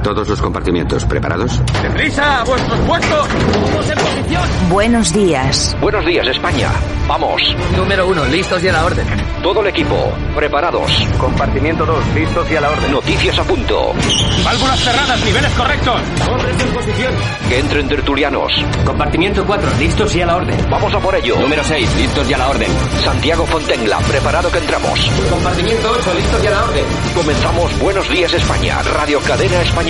A todos los compartimientos, ¿preparados? ¡Deprisa! ¡A vuestros puestos! ¡Vamos en posición! Buenos días. Buenos días, España. Vamos. Número uno, listos y a la orden. Todo el equipo, preparados. Compartimiento 2, listos y a la orden. Noticias a punto. Válvulas cerradas, niveles correctos. Hombres en posición. Que entren tertulianos. Compartimiento 4, listos y a la orden. Vamos a por ello. Número 6, listos y a la orden. Santiago Fontenla, preparado que entramos. Compartimiento 8, listos y a la orden. Comenzamos Buenos Días España, Radio Cadena Española.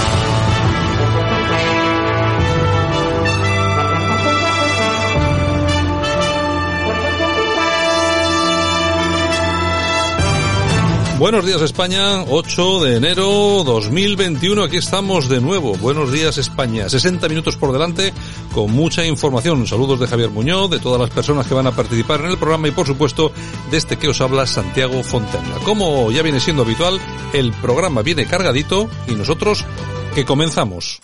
Buenos días España, 8 de enero 2021, aquí estamos de nuevo. Buenos días España, 60 minutos por delante con mucha información. Saludos de Javier Muñoz, de todas las personas que van a participar en el programa y por supuesto de este que os habla Santiago Fontenla. Como ya viene siendo habitual, el programa viene cargadito y nosotros que comenzamos.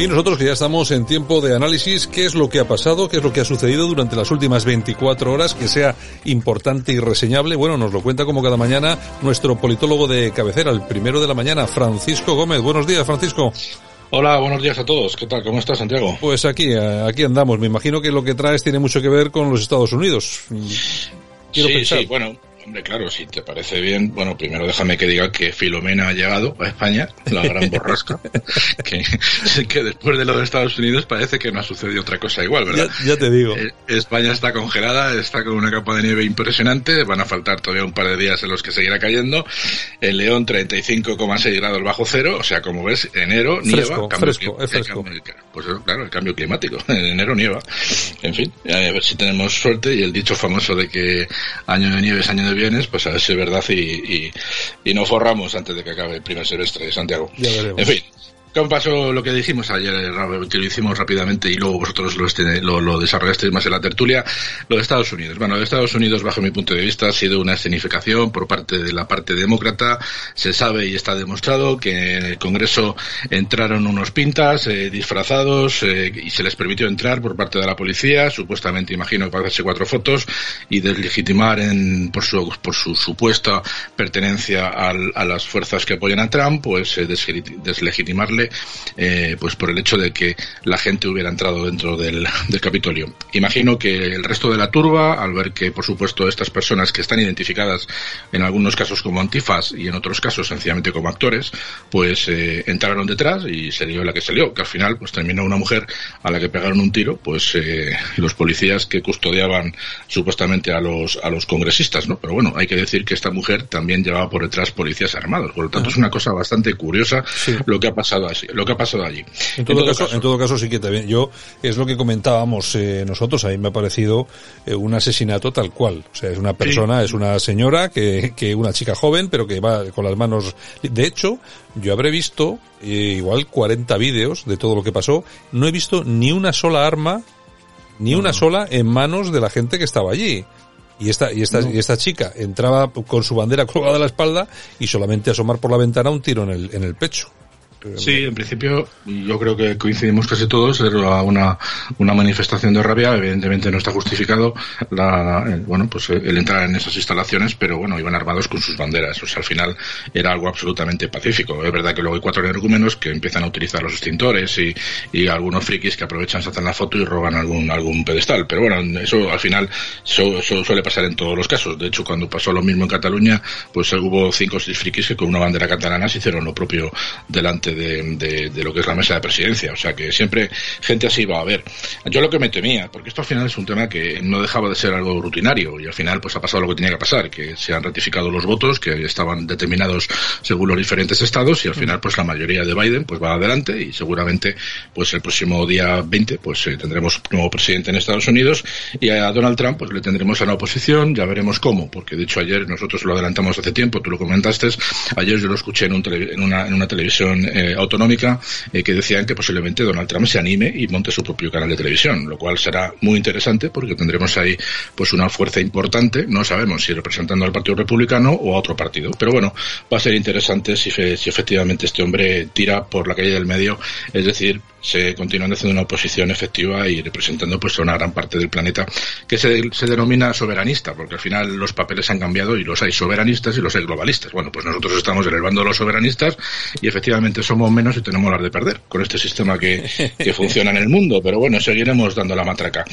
Y nosotros que ya estamos en tiempo de análisis, ¿qué es lo que ha pasado? ¿Qué es lo que ha sucedido durante las últimas 24 horas que sea importante y reseñable? Bueno, nos lo cuenta como cada mañana nuestro politólogo de cabecera, el primero de la mañana, Francisco Gómez. Buenos días, Francisco. Hola, buenos días a todos. ¿Qué tal? ¿Cómo estás, Santiago? Pues aquí, eh, aquí andamos. Me imagino que lo que traes tiene mucho que ver con los Estados Unidos. Quiero sí, pensar. sí, bueno, Hombre, claro, si te parece bien, bueno, primero déjame que diga que Filomena ha llegado a España, la gran borrasca, que, que, después de lo de Estados Unidos parece que no ha sucedido otra cosa igual, ¿verdad? Ya, ya te digo. Eh, España está congelada, está con una capa de nieve impresionante, van a faltar todavía un par de días en los que seguirá cayendo. En León 35,6 grados bajo cero, o sea, como ves, enero fresco, nieva. Cambio, fresco, es fresco. Pues claro, el cambio climático, en enero nieva. En fin, a ver si tenemos suerte y el dicho famoso de que año de nieve es año de bienes, pues a ver si es verdad y, y, y no forramos antes de que acabe el primer semestre de Santiago. Ya veremos. En fin. ¿Cómo pasó lo que dijimos ayer, que lo hicimos rápidamente y luego vosotros lo, desarrollasteis más en la tertulia? Lo de Estados Unidos. Bueno, de Estados Unidos, bajo mi punto de vista, ha sido una escenificación por parte de la parte demócrata. Se sabe y está demostrado que en el Congreso entraron unos pintas eh, disfrazados eh, y se les permitió entrar por parte de la policía, supuestamente, imagino, para hacerse cuatro fotos y deslegitimar en, por, su, por su supuesta pertenencia al, a las fuerzas que apoyan a Trump, pues eh, deslegitimarle eh, pues por el hecho de que la gente hubiera entrado dentro del, del, Capitolio. Imagino que el resto de la turba, al ver que, por supuesto, estas personas que están identificadas en algunos casos como antifas y en otros casos sencillamente como actores, pues eh, entraron detrás y se dio la que salió, que al final pues terminó una mujer a la que pegaron un tiro, pues eh, los policías que custodiaban supuestamente a los a los congresistas, ¿no? Pero bueno, hay que decir que esta mujer también llevaba por detrás policías armados, por lo tanto es una cosa bastante curiosa sí. lo que ha pasado así, lo que ha pasado allí. En todo, en todo caso, caso, en todo caso sí que también yo es lo que comentábamos eh, nosotros, a mí me ha parecido eh, un asesinato tal cual, o sea, es una persona, sí. es una señora que que una chica joven, pero que va con las manos de hecho, yo habré visto eh, igual 40 vídeos de todo lo que pasó, no he visto ni una sola arma ni una sola en manos de la gente que estaba allí. Y esta, y esta, no. y esta chica entraba con su bandera colgada a la espalda y solamente asomar por la ventana un tiro en el, en el pecho. Sí, en principio yo creo que coincidimos casi todos. Era una, una manifestación de rabia. Evidentemente no está justificado la, el, bueno, pues el entrar en esas instalaciones, pero bueno, iban armados con sus banderas. O sea, al final era algo absolutamente pacífico. Es verdad que luego hay cuatro energúmenos que empiezan a utilizar los extintores y, y algunos frikis que aprovechan, se hacen la foto y roban algún, algún pedestal. Pero bueno, eso al final eso, eso suele pasar en todos los casos. De hecho, cuando pasó lo mismo en Cataluña, pues hubo cinco o seis frikis que con una bandera catalana se hicieron lo propio delante de, lo que es la mesa de presidencia. O sea que siempre gente así va a haber. Yo lo que me temía, porque esto al final es un tema que no dejaba de ser algo rutinario y al final pues ha pasado lo que tenía que pasar, que se han ratificado los votos que estaban determinados según los diferentes estados y al final pues la mayoría de Biden pues va adelante y seguramente pues el próximo día 20 pues eh, tendremos nuevo presidente en Estados Unidos y a Donald Trump pues le tendremos a la oposición, ya veremos cómo, porque de hecho ayer nosotros lo adelantamos hace tiempo, tú lo comentaste, ayer yo lo escuché en, un en, una, en una televisión eh, autonómica eh, que decían que posiblemente Donald Trump se anime y monte su propio canal de televisión, lo cual será muy interesante porque tendremos ahí pues una fuerza importante, no sabemos si representando al Partido Republicano o a otro partido, pero bueno, va a ser interesante si, si efectivamente este hombre tira por la calle del medio, es decir, se continúan haciendo una oposición efectiva y representando pues a una gran parte del planeta que se, se, denomina soberanista, porque al final los papeles han cambiado y los hay soberanistas y los hay globalistas. Bueno, pues nosotros estamos en el bando de los soberanistas y efectivamente somos menos y tenemos las de perder con este sistema que, que funciona en el mundo, pero bueno, seguiremos dando la matraca.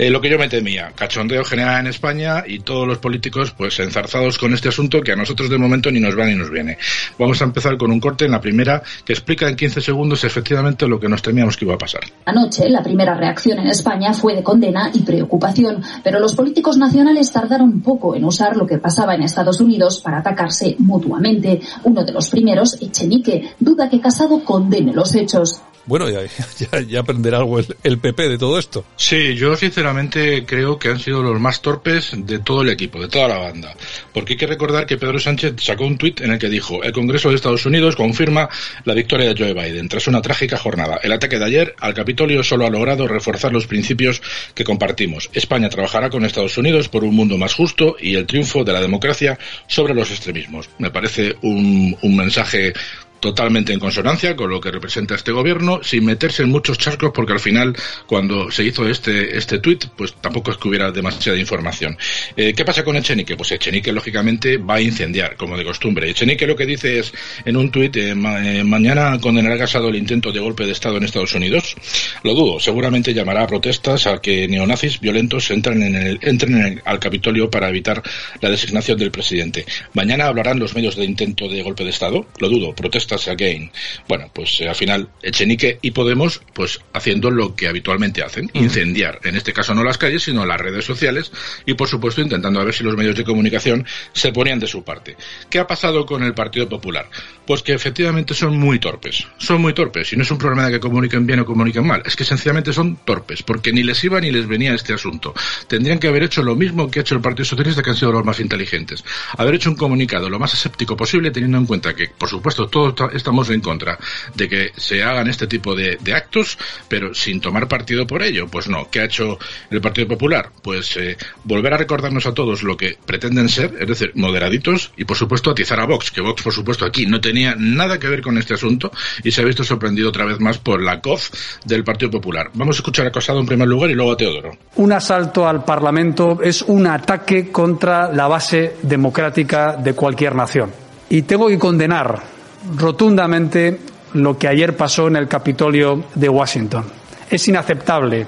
Eh, lo que yo me temía, cachondeo general en España y todos los políticos pues enzarzados con este asunto que a nosotros de momento ni nos va ni nos viene. Vamos a empezar con un corte en la primera que explica en 15 segundos efectivamente lo que nos temíamos que iba a pasar. Anoche la primera reacción en España fue de condena y preocupación, pero los políticos nacionales tardaron poco en usar lo que pasaba en Estados Unidos para atacarse mutuamente. Uno de los primeros, Echenique, duda que Casado condene los hechos. Bueno, ya, ya, ya aprenderá algo el, el, PP de todo esto. Sí, yo sinceramente creo que han sido los más torpes de todo el equipo, de toda la banda. Porque hay que recordar que Pedro Sánchez sacó un tuit en el que dijo, el Congreso de Estados Unidos confirma la victoria de Joe Biden tras una trágica jornada. El ataque de ayer al Capitolio solo ha logrado reforzar los principios que compartimos. España trabajará con Estados Unidos por un mundo más justo y el triunfo de la democracia sobre los extremismos. Me parece un, un mensaje totalmente en consonancia con lo que representa este gobierno, sin meterse en muchos charcos, porque al final, cuando se hizo este, este tuit, pues tampoco es que hubiera demasiada información. Eh, ¿Qué pasa con Echenique? Pues Echenique, lógicamente, va a incendiar, como de costumbre. Echenique lo que dice es, en un tuit, eh, eh, mañana condenará Casado el intento de golpe de Estado en Estados Unidos. Lo dudo. Seguramente llamará a protestas a que neonazis violentos entren, en el, entren en el, al Capitolio para evitar la designación del presidente. Mañana hablarán los medios de intento de golpe de Estado. Lo dudo. Protestas again. Bueno, pues eh, al final Echenique y Podemos pues haciendo lo que habitualmente hacen, incendiar, en este caso no las calles, sino las redes sociales y por supuesto intentando a ver si los medios de comunicación se ponían de su parte. ¿Qué ha pasado con el Partido Popular? Pues que efectivamente son muy torpes, son muy torpes y no es un problema de que comuniquen bien o comuniquen mal, es que sencillamente son torpes, porque ni les iba ni les venía este asunto. Tendrían que haber hecho lo mismo que ha hecho el Partido Socialista, que han sido los más inteligentes. Haber hecho un comunicado lo más escéptico posible, teniendo en cuenta que, por supuesto, todo estamos en contra de que se hagan este tipo de, actos, pero sin tomar partido por ello. Pues no. ¿Qué ha hecho el Partido Popular? Pues eh, volver a recordarnos a todos lo que pretenden ser, es decir, moderaditos y por supuesto atizar a Vox, que Vox por supuesto aquí no tenía nada que ver con este asunto y se ha visto sorprendido otra vez más por la COF del Partido Popular. Vamos a escuchar a Casado en primer lugar y luego a Teodoro. Un asalto al Parlamento es un ataque contra la base democrática de cualquier nación. Y tengo que condenar rotundamente lo que ayer pasó en el Capitolio de Washington. Es inaceptable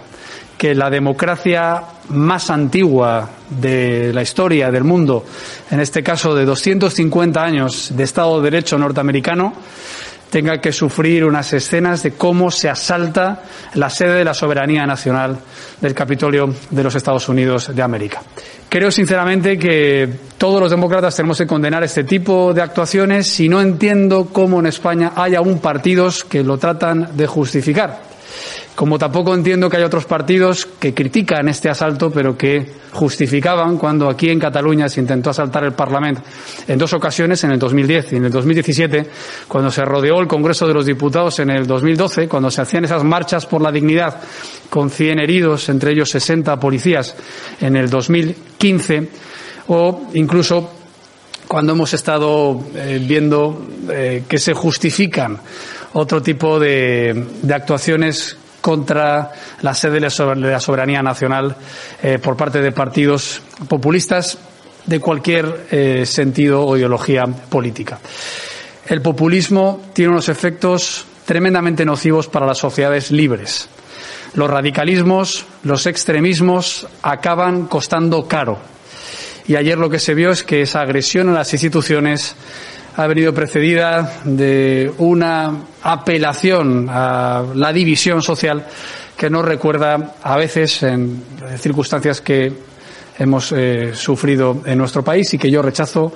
que la democracia más antigua de la historia del mundo, en este caso de 250 años de Estado de Derecho norteamericano, tenga que sufrir unas escenas de cómo se asalta la sede de la soberanía nacional del Capitolio de los Estados Unidos de América. Creo sinceramente que todos los demócratas tenemos que condenar este tipo de actuaciones y no entiendo cómo en España hay aún partidos que lo tratan de justificar. Como tampoco entiendo que hay otros partidos que critican este asalto, pero que justificaban cuando aquí en Cataluña se intentó asaltar el Parlamento en dos ocasiones, en el 2010 y en el 2017, cuando se rodeó el Congreso de los Diputados en el 2012, cuando se hacían esas marchas por la dignidad con 100 heridos, entre ellos 60 policías, en el 2015, o incluso cuando hemos estado eh, viendo eh, que se justifican otro tipo de, de actuaciones contra la sede de la soberanía nacional eh, por parte de partidos populistas de cualquier eh, sentido o ideología política. El populismo tiene unos efectos tremendamente nocivos para las sociedades libres. Los radicalismos, los extremismos acaban costando caro. Y ayer lo que se vio es que esa agresión a las instituciones ha venido precedida de una apelación a la división social que nos recuerda a veces en circunstancias que hemos eh, sufrido en nuestro país y que yo rechazo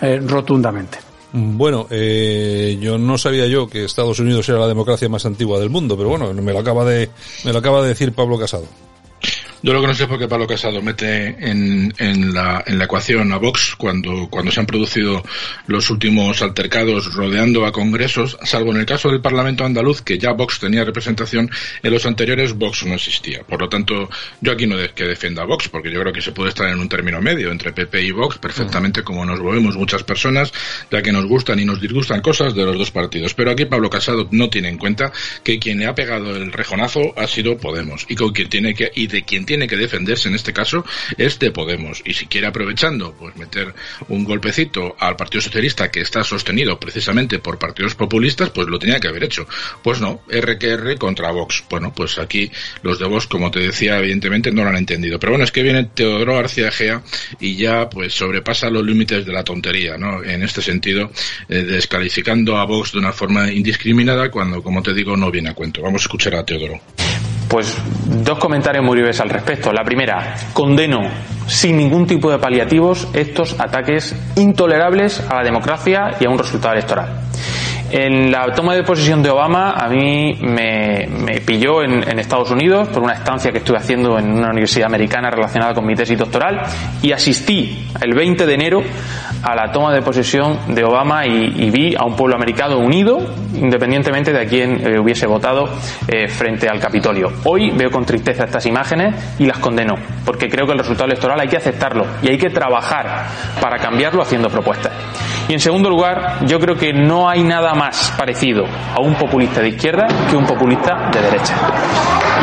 eh, rotundamente. Bueno, eh, yo no sabía yo que Estados Unidos era la democracia más antigua del mundo, pero bueno, me lo acaba de me lo acaba de decir Pablo Casado. Yo lo que no sé es por qué Pablo Casado mete en, en, la, en la ecuación a Vox cuando, cuando se han producido los últimos altercados rodeando a congresos, salvo en el caso del Parlamento andaluz, que ya Vox tenía representación, en los anteriores Vox no existía. Por lo tanto, yo aquí no de, que defienda a Vox, porque yo creo que se puede estar en un término medio entre PP y Vox perfectamente como nos movemos muchas personas, ya que nos gustan y nos disgustan cosas de los dos partidos. Pero aquí Pablo Casado no tiene en cuenta que quien le ha pegado el rejonazo ha sido Podemos y con quien tiene que y de quien tiene que defenderse en este caso es de Podemos. Y si quiere aprovechando, pues meter un golpecito al Partido Socialista que está sostenido precisamente por partidos populistas, pues lo tenía que haber hecho. Pues no, RQR contra Vox. Bueno, pues aquí los de Vox, como te decía, evidentemente no lo han entendido. Pero bueno, es que viene Teodoro García Gea y ya pues sobrepasa los límites de la tontería, ¿no? En este sentido, eh, descalificando a Vox de una forma indiscriminada cuando, como te digo, no viene a cuento. Vamos a escuchar a Teodoro. Pues dos comentarios muy breves al respecto. La primera, condeno sin ningún tipo de paliativos estos ataques intolerables a la democracia y a un resultado electoral. En la toma de posesión de Obama a mí me, pilló en, Estados Unidos por una estancia que estuve haciendo en una universidad americana relacionada con mi tesis doctoral y asistí el 20 de enero a la toma de posesión de Obama y, vi a un pueblo americano unido independientemente de a quién eh, hubiese votado eh, frente al Capitolio. Hoy veo con tristeza estas imágenes y las condeno porque creo que el resultado electoral hay que aceptarlo y hay que trabajar para cambiarlo haciendo propuestas. Y en segundo lugar, yo creo que no hay nada más parecido a un populista de izquierda que un populista de derecha.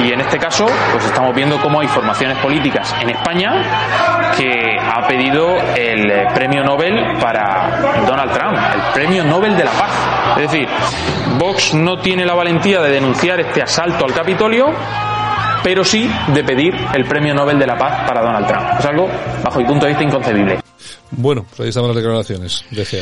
Y en este caso, pues estamos viendo cómo hay formaciones políticas en España que ha pedido el premio Nobel para Donald Trump, el premio Nobel de la Paz. Es decir, Vox no tiene la valentía de denunciar este asalto al Capitolio, pero sí de pedir el premio Nobel de la Paz para Donald Trump. Es algo, bajo mi punto de vista, inconcebible. Bueno, pues ahí están las declaraciones, decía.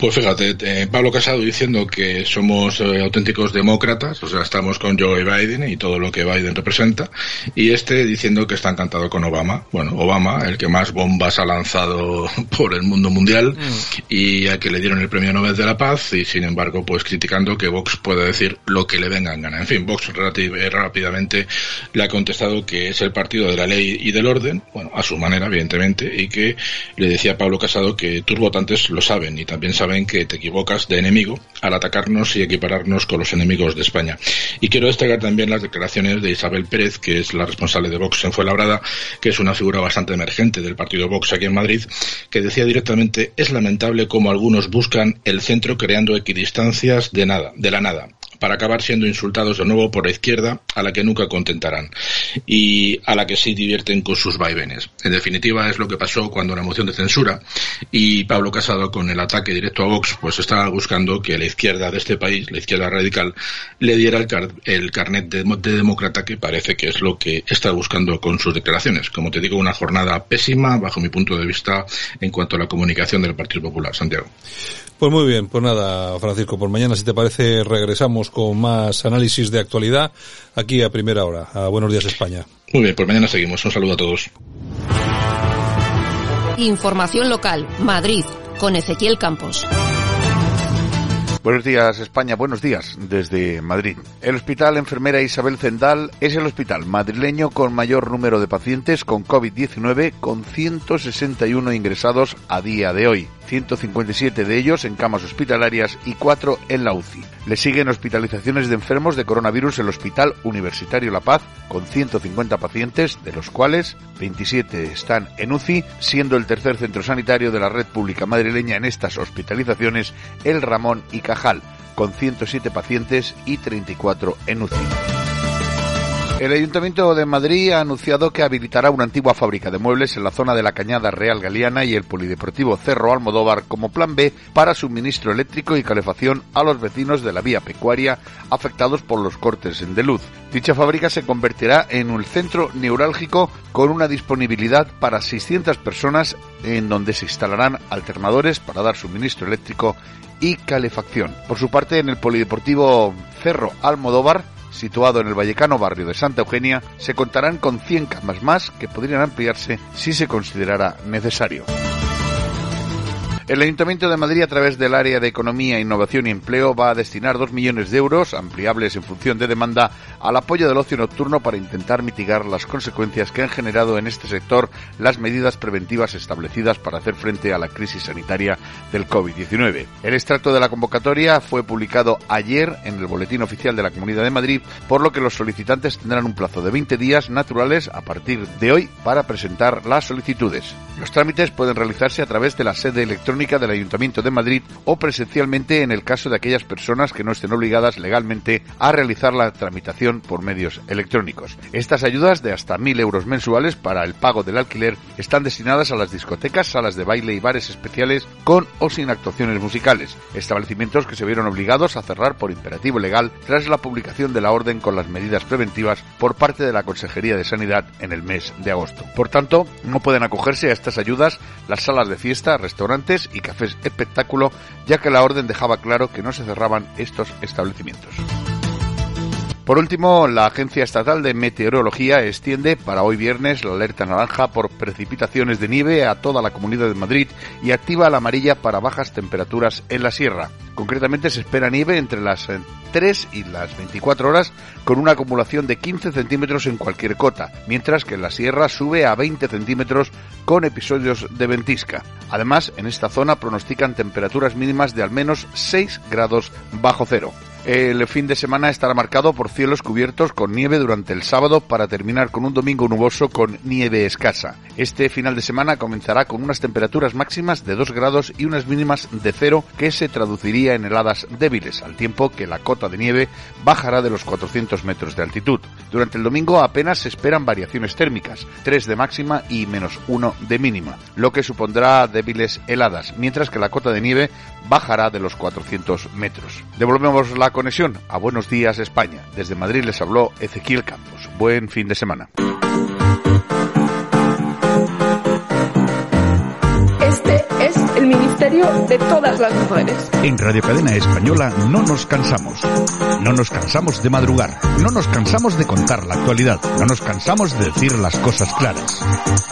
Pues fíjate, eh, Pablo Casado diciendo que somos eh, auténticos demócratas, o sea, estamos con Joe Biden y todo lo que Biden representa, y este diciendo que está encantado con Obama. Bueno, Obama, el que más bombas ha lanzado por el mundo mundial mm. y al que le dieron el premio Nobel de la Paz, y sin embargo, pues criticando que Vox pueda decir lo que le venga en gana. En fin, Vox eh, rápidamente le ha contestado que es el partido de la ley y del orden, bueno, a su manera, evidentemente, y que le decía a Pablo Casado que tus votantes lo saben y también saben en que te equivocas de enemigo al atacarnos y equipararnos con los enemigos de España. Y quiero destacar también las declaraciones de Isabel Pérez, que es la responsable de Vox en Fuenlabrada, que es una figura bastante emergente del partido Vox aquí en Madrid, que decía directamente es lamentable cómo algunos buscan el centro creando equidistancias de nada, de la nada para acabar siendo insultados de nuevo por la izquierda, a la que nunca contentarán y a la que sí divierten con sus vaivenes. En definitiva, es lo que pasó cuando la moción de censura y Pablo Casado con el ataque directo a Vox, pues estaba buscando que la izquierda de este país, la izquierda radical, le diera el, carnet de, de demócrata que parece que es lo que está buscando con sus declaraciones. Como te digo, una jornada pésima bajo mi punto de vista en cuanto a la comunicación del Partido Popular. Santiago. Pues muy bien, pues nada, Francisco, por mañana, si te parece, regresamos con más análisis de actualidad aquí a primera hora. A Buenos Días España. Muy bien, pues mañana seguimos. Un saludo a todos. Información local, Madrid, con Ezequiel Campos. Buenos días España, buenos días desde Madrid. El Hospital Enfermera Isabel Zendal es el hospital madrileño con mayor número de pacientes con COVID-19 con 161 ingresados a día de hoy. 157 de ellos en camas hospitalarias y 4 en la UCI. Le siguen hospitalizaciones de enfermos de coronavirus en el Hospital Universitario La Paz, con 150 pacientes, de los cuales 27 están en UCI, siendo el tercer centro sanitario de la red pública madrileña en estas hospitalizaciones el Ramón y Cajal, con 107 pacientes y 34 en UCI. El Ayuntamiento de Madrid ha anunciado que habilitará una antigua fábrica de muebles en la zona de la Cañada Real Galeana y el Polideportivo Cerro Almodóvar como plan B para suministro eléctrico y calefacción a los vecinos de la vía pecuaria afectados por los cortes de luz. Dicha fábrica se convertirá en un centro neurálgico con una disponibilidad para 600 personas en donde se instalarán alternadores para dar suministro eléctrico y calefacción. Por su parte, en el Polideportivo Cerro Almodóvar situado en el vallecano barrio de Santa Eugenia, se contarán con 100 camas más que podrían ampliarse si se considerara necesario. El Ayuntamiento de Madrid, a través del área de Economía, Innovación y Empleo, va a destinar dos millones de euros, ampliables en función de demanda, al apoyo del ocio nocturno para intentar mitigar las consecuencias que han generado en este sector las medidas preventivas establecidas para hacer frente a la crisis sanitaria del COVID-19. El extracto de la convocatoria fue publicado ayer en el Boletín Oficial de la Comunidad de Madrid, por lo que los solicitantes tendrán un plazo de 20 días naturales a partir de hoy para presentar las solicitudes. Los trámites pueden realizarse a través de la sede electrónica del Ayuntamiento de Madrid o presencialmente en el caso de aquellas personas que no estén obligadas legalmente a realizar la tramitación por medios electrónicos. Estas ayudas de hasta 1.000 euros mensuales para el pago del alquiler están destinadas a las discotecas, salas de baile y bares especiales con o sin actuaciones musicales, establecimientos que se vieron obligados a cerrar por imperativo legal tras la publicación de la orden con las medidas preventivas por parte de la Consejería de Sanidad en el mes de agosto. Por tanto, no pueden acogerse a estas ayudas las salas de fiesta, restaurantes y cafés espectáculo, ya que la orden dejaba claro que no se cerraban estos establecimientos. Por último, la Agencia Estatal de Meteorología extiende para hoy viernes la alerta naranja por precipitaciones de nieve a toda la Comunidad de Madrid y activa la amarilla para bajas temperaturas en la sierra. Concretamente se espera nieve entre las 3 y las 24 horas con una acumulación de 15 centímetros en cualquier cota, mientras que en la sierra sube a 20 centímetros con episodios de ventisca. Además, en esta zona pronostican temperaturas mínimas de al menos 6 grados bajo cero. El fin de semana estará marcado por cielos cubiertos con nieve durante el sábado para terminar con un domingo nuboso con nieve escasa. Este final de semana comenzará con unas temperaturas máximas de 2 grados y unas mínimas de cero que se traduciría en heladas débiles, al tiempo que la cota de nieve bajará de los 400 metros de altitud. Durante el domingo apenas se esperan variaciones térmicas, 3 de máxima y menos 1 de mínima, lo que supondrá débiles heladas, mientras que la cota de nieve bajará de los 400 metros. Devolvemos la conexión a Buenos Días España. Desde Madrid les habló Ezequiel Campos. Buen fin de semana. Este es el ministerio de todas las mujeres. En Radio Cadena Española no nos cansamos. No nos cansamos de madrugar. No nos cansamos de contar la actualidad. No nos cansamos de decir las cosas claras.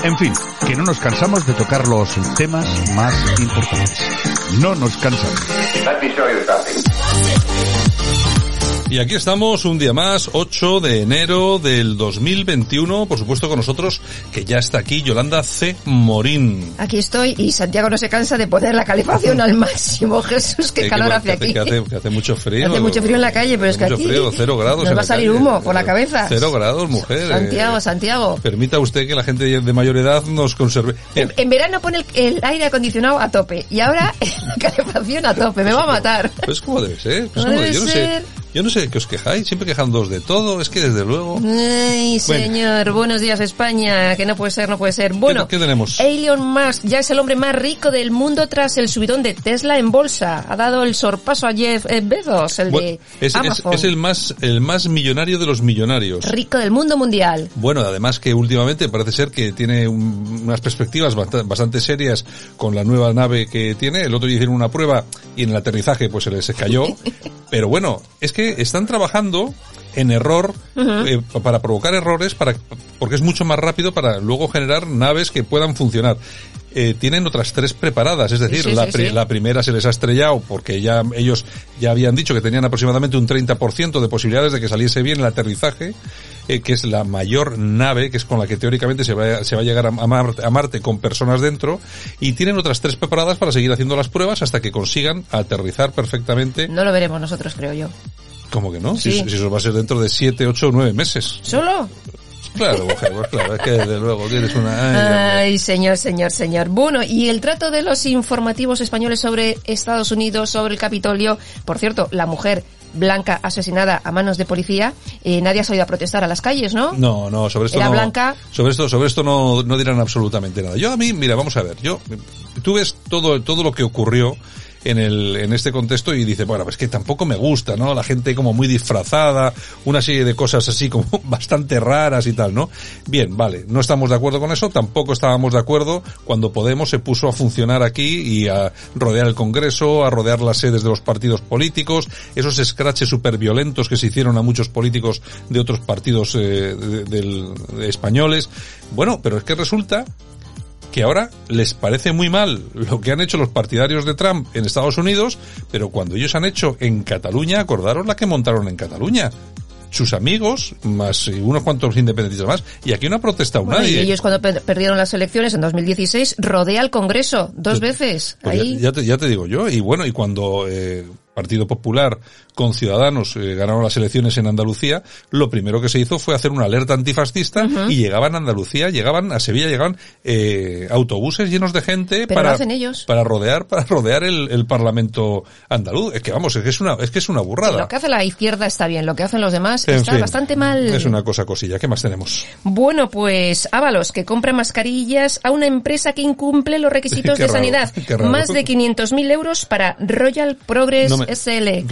En fin, que no nos cansamos de tocar los temas más importantes. No nos cansamos. Y aquí estamos un día más, 8 de enero del 2021, por supuesto con nosotros, que ya está aquí Yolanda C. Morín. Aquí estoy y Santiago no se cansa de poner la calefacción al máximo. Jesús, qué Eh, calor que- hace aquí. Que hace, que hace mucho frío. Hace mucho frío en la calle, pero es que Mucho aquí frío, cero grados. nos va a salir calle. humo por la cabeza. Cero grados, mujer. eh. Santiago, Santiago. Permita usted que la gente de mayor edad nos conserve. En verano pone el, el aire acondicionado a tope y ahora la calefacción a tope. Me va a matar. pues como debe ser. Pues No como debe yo no ser. sé. Yo no sé de qué os quejáis, siempre quejándoos de todo, es que desde luego... Ay, Bueno. señor, buenos días España, que no puede ser, no puede ser. Bueno, ¿Qué, qué tenemos? Elon Musk ya es el hombre más rico del mundo tras el subidón de Tesla en bolsa. Ha dado el sorpaso a Jeff eh, Bezos, el Bueno, de es, Amazon. es el más el más millonario de los millonarios. Rico del mundo mundial. Bueno, además que últimamente parece ser que tiene un- unas perspectivas bast- bastante serias con la nueva nave que tiene. El otro día hicieron una prueba y en el aterrizaje pues se les cayó. Pero bueno, es que están trabajando en error eh, para provocar errores para porque es mucho más rápido para luego generar naves que puedan funcionar. Eh, tienen otras tres preparadas, es decir, Sí, sí, la, sí, pri- sí. la primera se les ha estrellado porque ya ellos ya habían dicho que tenían aproximadamente un 30% de posibilidades de que saliese bien el aterrizaje, eh, que es la mayor nave, que es con la que teóricamente se va, a- se va a llegar a Marte con personas dentro, y tienen otras tres preparadas para seguir haciendo las pruebas hasta que consigan aterrizar perfectamente. No lo veremos nosotros, creo yo. ¿Cómo que no? Sí. Si, si eso va a ser dentro de 7, 8 o 9 meses. ¿Solo? Claro, mujer, pues claro, es que desde luego tienes una... ay, señor, señor, señor. Bueno, y el trato de los informativos españoles sobre Estados Unidos, sobre el Capitolio. Por cierto, la mujer blanca asesinada a manos de policía, eh, nadie ha salido a protestar a las calles, ¿no? No, no, sobre esto Era no. blanca. Sobre esto, sobre esto no, no dirán absolutamente nada. Yo a mí, mira, vamos a ver, yo, tú ves todo, todo lo que ocurrió en el, en este contexto y dice, bueno, pues que tampoco me gusta, ¿no? La gente como muy disfrazada, una serie de cosas así como bastante raras y tal, ¿no? Bien, vale, no estamos de acuerdo con eso, tampoco estábamos de acuerdo cuando Podemos se puso a funcionar aquí y a rodear el Congreso, a rodear las sedes de los partidos políticos, esos scratches súper violentos que se hicieron a muchos políticos de otros partidos eh, de españoles. Bueno, pero es que resulta que ahora les parece muy mal lo que han hecho los partidarios de Trump en Estados Unidos, pero cuando ellos han hecho en Cataluña, acordaros la que montaron en Cataluña sus amigos, más unos cuantos independentistas más, y aquí no ha protestado Bueno, nadie. y ellos cuando per- perdieron las elecciones en 2016 rodea al Congreso dos veces. Pues ya- Ahí ya, te, ya te digo yo, y bueno, y cuando eh, Partido Popular con Ciudadanos eh, ganaron las elecciones en Andalucía, lo primero que se hizo fue hacer una alerta antifascista y llegaban a Andalucía, llegaban a Sevilla, llegaban eh, autobuses llenos de gente Pero para lo hacen ellos. para rodear para rodear el, el Parlamento andaluz. Es que vamos, es que es una es que es una burrada. lo que hace la izquierda está bien, lo que hacen los demás En está fin, bastante mal. Es una cosa cosilla. ¿Qué más tenemos? Bueno, pues Ábalos, que compra mascarillas a una empresa que incumple los requisitos de raro, sanidad. Más de 500.000 euros para Royal Progress No me- SL.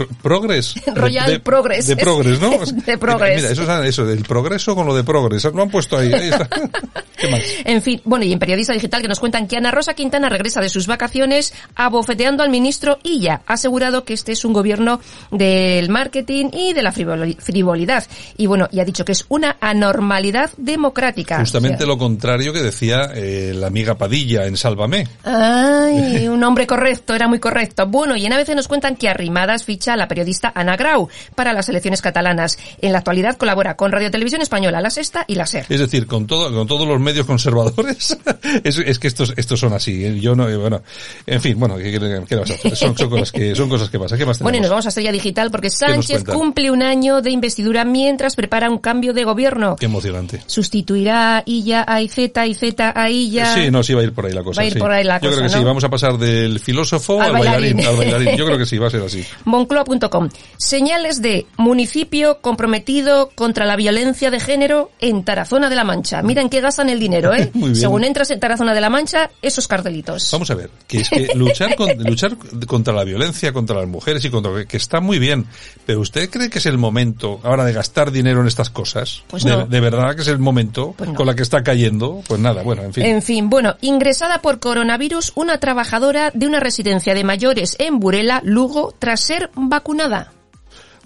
Progress. Royal de, Progress. De Progress, ¿no? De Progress. Mira, eso, es- eso del progreso con lo de Progress. Lo han puesto ahí. ahí está. ¿Qué más? En fin, bueno, y en Periodista Digital que nos cuentan que Ana Rosa Quintana regresa de sus vacaciones abofeteando al ministro Illa. Ha asegurado que este es un gobierno del marketing y de la frivoli- frivolidad. Y bueno, y ha dicho que es una anormalidad democrática. Justamente O sea, lo contrario que decía eh, la amiga Padilla en Sálvame. Ay, un hombre correcto, era muy correcto. Bueno, y en ABC nos cuentan que Arrimadas ficha a la periodista Ana Grau para las elecciones catalanas. En la actualidad colabora con Radio Televisión Española, La Sexta y La SER. Es decir, con todo, con todos los medios conservadores. es, es que estos, estos son así. ¿eh? Yo no, eh, bueno, en fin, bueno, ¿qué, qué- qué vas a hacer? Son, son cosas que, son cosas que pasan. ¿Qué más Bueno, y nos vamos a Estrella Digital porque Sánchez cumple un año de investidura mientras prepara un cambio de gobierno. Qué emocionante. Sustituirá a Illa a Izeta, Izeta a Illa. Sí, no, sí va a ir por ahí la cosa. Va a ir sí. por ahí la Yo creo cosa, que sí, ¿no? vamos a pasar del filósofo Al al, bailarín. bailarín. al bailarín. Yo creo que sí, va a ser así. Moncloa.com. Señales de municipio comprometido contra la violencia de género en Tarazona de la Mancha. Mira en qué gastan el dinero, ¿eh? Según entras en Tarazona de la Mancha, esos cartelitos. Vamos a ver, que es que luchar, con- luchar contra la violencia, contra las mujeres y contra que está muy bien, pero ¿usted cree que es el momento ahora de gastar dinero en estas cosas? Pues de, no. de verdad que es el momento Pues no. con la que está cayendo? Pues nada, bueno, en fin. En fin, bueno, ingresada por coronavirus una trabajadora de una residencia de mayores en Burela, Lugo, tras ser vacunada.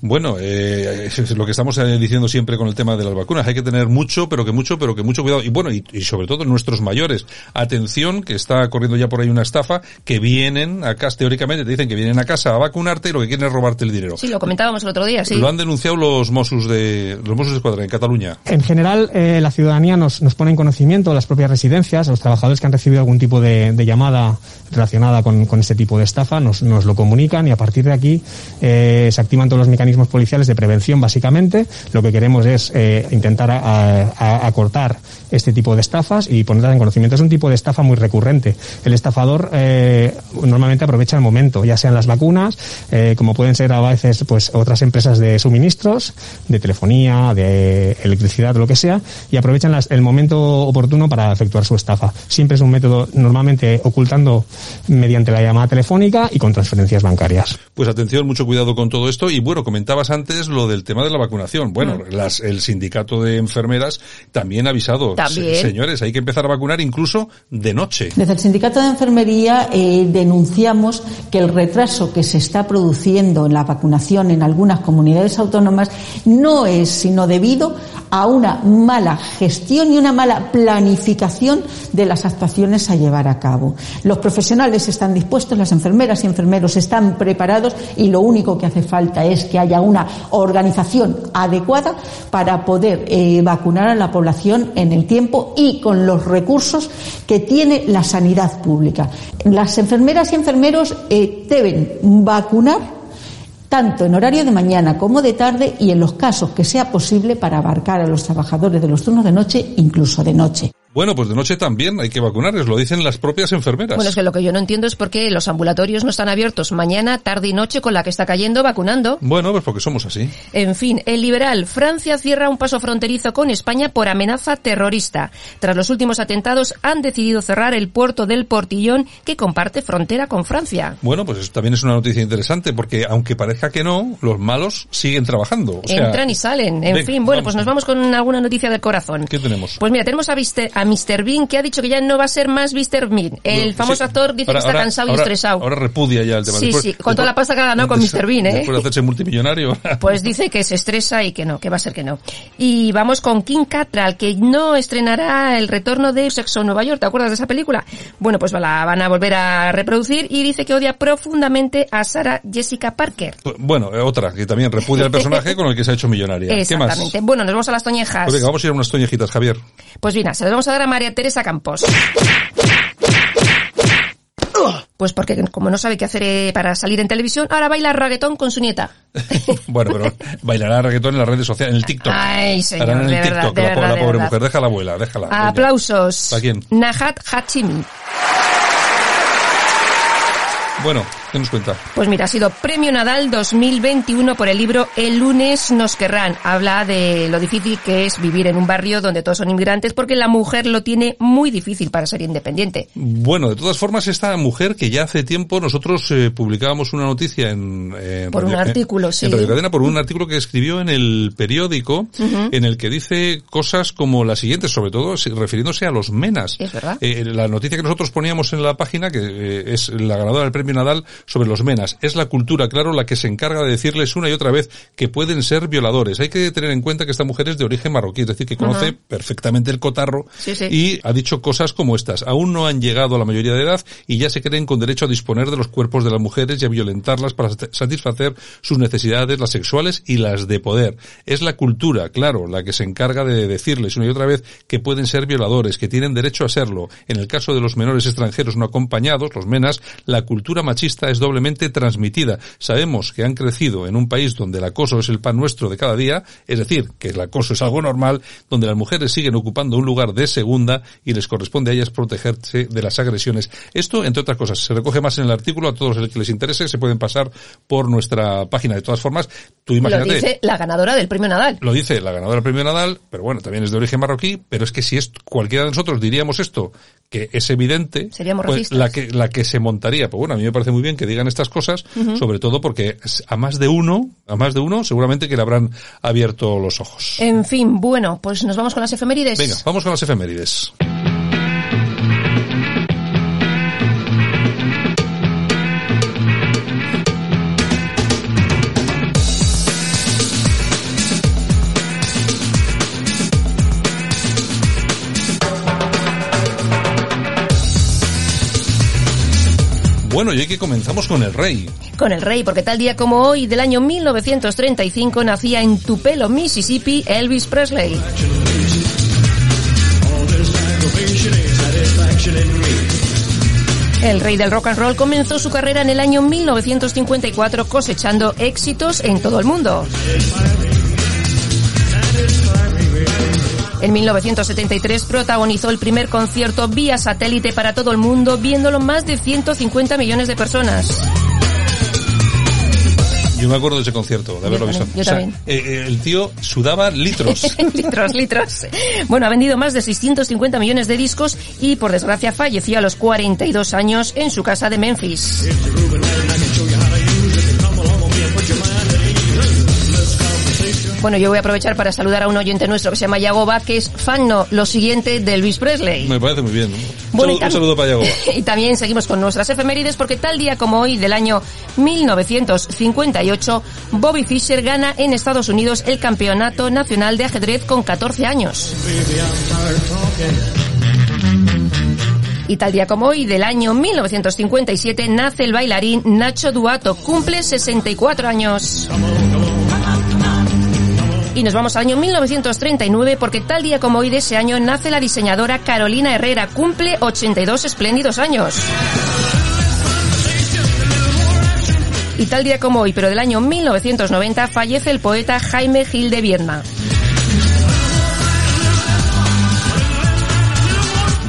Bueno, eh, es lo que estamos eh, diciendo siempre con el tema de las vacunas. Hay que tener mucho, pero que mucho, pero que mucho cuidado. Y bueno, y, y sobre todo nuestros mayores. Atención, que está corriendo ya por ahí una estafa, que vienen a casa, teóricamente te dicen que vienen a casa a vacunarte y lo que quieren es robarte el dinero. Sí, lo comentábamos el otro día, sí. Lo han denunciado los Mossos de, los Mossos de Escuadra en Cataluña. En general, eh, la ciudadanía nos, nos pone en conocimiento, las propias residencias, los trabajadores que han recibido algún tipo de, de llamada relacionada con, con este tipo de estafa, nos, nos lo comunican y a partir de aquí eh, se activan todos los mecanismos policiales de prevención, básicamente. Lo que queremos es eh, intentar acortar este tipo de estafas y ponerlas en conocimiento. Es un tipo de estafa muy recurrente. El estafador eh, normalmente aprovecha el momento, ya sean las vacunas, eh, como pueden ser a veces pues otras empresas de suministros, de telefonía, de electricidad, lo que sea, y aprovechan el momento oportuno para efectuar su estafa. Siempre es un método normalmente ocultando mediante la llamada telefónica y con transferencias bancarias. Pues atención, mucho cuidado con todo esto. Y bueno, comentabas antes lo del tema de la vacunación. Bueno, Mm. las, el sindicato de enfermeras también ha avisado. También. Se- señores, hay que empezar a vacunar incluso de noche. Desde el Sindicato de Enfermería eh, denunciamos que el retraso que se está produciendo en la vacunación en algunas comunidades autónomas no es sino debido a una mala gestión y una mala planificación de las actuaciones a llevar a cabo. Los profesionales están dispuestos, las enfermeras y enfermeros están preparados y lo único que hace falta es que haya una organización adecuada para poder eh, vacunar a la población en el tiempo y con los recursos que tiene la sanidad pública. Las enfermeras y enfermeros eh, deben vacunar tanto en horario de mañana como de tarde y en los casos que sea posible para abarcar a los trabajadores de los turnos de noche, incluso de noche. Bueno, pues de noche también hay que vacunarles, lo dicen las propias enfermeras. Bueno, es que lo que yo no entiendo es por qué los ambulatorios no están abiertos mañana, tarde y noche con la que está cayendo vacunando. Bueno, pues porque somos así. En fin, el liberal. Francia cierra un paso fronterizo con España por amenaza terrorista. Tras los últimos atentados han decidido cerrar el puerto del Portillón que comparte frontera con Francia. Bueno, pues eso también es una noticia interesante porque aunque parezca que no, los malos siguen trabajando. O sea, Entran y salen. En ven, fin, bueno, pues nos vamos con alguna noticia del corazón. ¿Qué tenemos? Pues mira, tenemos a, Viste- a Mr. Bean, que ha dicho que ya no va a ser más Mr. Bean. El famoso sí. actor dice Ahora- que está ahora- cansado y estresado. Ahora repudia ya el tema. Sí, Después- sí, con toda la pasta que ha ganado con Mr. Bean, ¿eh? Después de hacerse multimillonario. Pues dice que se estresa y que no, que va a ser que no. Y vamos con King Cattrall, que no estrenará el retorno de Sexo Nueva York. ¿Te acuerdas de esa película? Bueno, pues la van a volver a reproducir y dice que odia profundamente a Sarah Jessica Parker. Bueno, eh, otra que también repudia al personaje con el que se ha hecho millonaria. ¿Qué más? Exactamente. Bueno, nos vamos a las toñejas. Pues venga, vamos a ir a unas toñejitas, Javier. Pues mira, se las vamos a dar a María Teresa Campos. Pues porque como no sabe qué hacer eh, para salir en televisión, ahora baila reggaetón con su nieta. Bueno, pero bailará reggaetón en las redes sociales, en el TikTok. Ay, señor, en el de verdad, TikTok, de la, verdad, la de pobre verdad. mujer. Déjala abuela, déjala. Aplausos. ¿Para quién? Nahat Hachimi. Bueno, ¿qué nos cuenta? Pues mira, ha sido Premio Nadal 2021 por el libro El lunes nos querrán. Habla de lo difícil que es vivir en un barrio donde todos son inmigrantes porque la mujer lo tiene muy difícil para ser independiente. Bueno, de todas formas, esta mujer que ya hace tiempo nosotros eh, publicábamos una noticia en... en Por un Radio- artículo, en- sí. En Radio Cadena, por un artículo que escribió en el periódico, Ujú. en el que dice cosas como las siguientes, sobre todo refiriéndose a los menas. Es verdad. Eh, la noticia que nosotros poníamos en la página, que eh, es la ganadora del premio Nadal, sobre los menas. Es la cultura, claro, la que se encarga de decirles una y otra vez que pueden ser violadores. Hay que tener en cuenta que esta mujer es de origen marroquí, es decir, que conoce perfectamente el cotarro Sí, sí. y ha dicho cosas como estas. Aún no han llegado a la mayoría de edad y ya se creen con derecho a disponer de los cuerpos de las mujeres y a violentarlas para sat- satisfacer sus necesidades, las sexuales y las de poder. Es la cultura, claro, la que se encarga de decirles una y otra vez que pueden ser violadores, que tienen derecho a serlo. En el caso de los menores extranjeros no acompañados, los menas, la cultura machista es doblemente transmitida. Sabemos que han crecido en un país donde el acoso es el pan nuestro de cada día, es decir, que el acoso es algo normal, donde las mujeres siguen ocupando un lugar de segunda y les corresponde a ellas protegerse de las agresiones. Esto, entre otras cosas, se recoge más en el artículo, a todos los que les interese, se pueden pasar por nuestra página. De todas formas, tú Lo imagínate. dice la ganadora del Premio Nadal. Lo dice la ganadora del premio Nadal, pero bueno, también es de origen marroquí, pero es que si es cualquiera de nosotros diríamos esto, que es evidente, Seríamos pues la que la que se montaría, pues bueno, a mí me parece muy bien que digan estas cosas, sobre todo porque a más de uno, a más de uno, seguramente que le habrán abierto los ojos. En fin, bueno, pues nos vamos con las efemérides. Venga, vamos con las efemérides. Bueno, y aquí comenzamos con el rey. Con el rey, porque tal día como hoy del año 1935 nacía en Tupelo, Mississippi, Elvis Presley. El rey del rock and roll comenzó su carrera en el año 1954 cosechando éxitos en todo el mundo. En 1973 protagonizó el primer concierto vía satélite para todo el mundo, viéndolo más de 150 millones de personas. Yo me acuerdo de ese concierto, de haberlo visto. yo O sea, también. eh, eh, el tío sudaba litros. litros, litros. Bueno, ha vendido más de 650 millones de discos y, por desgracia, falleció a los 42 años en su casa de Memphis. Bueno, yo voy a aprovechar para saludar a un oyente nuestro que se llama Yagoba, que es fan no, lo siguiente de Elvis Presley. Me parece muy bien. Bueno, un saludo para Yagoba. Y también seguimos con nuestras efemérides porque tal día como hoy del año 1958, Bobby Fischer gana en Estados Unidos el Campeonato Nacional de Ajedrez con 14 años. Y tal día como hoy del año 1957 nace el bailarín Nacho Duato, cumple 64 años. Y nos vamos al año 1939 porque tal día como hoy de ese año nace la diseñadora Carolina Herrera, cumple 82 espléndidos años. Y tal día como hoy, pero del año 1990, fallece el poeta Jaime Gil de Vierna.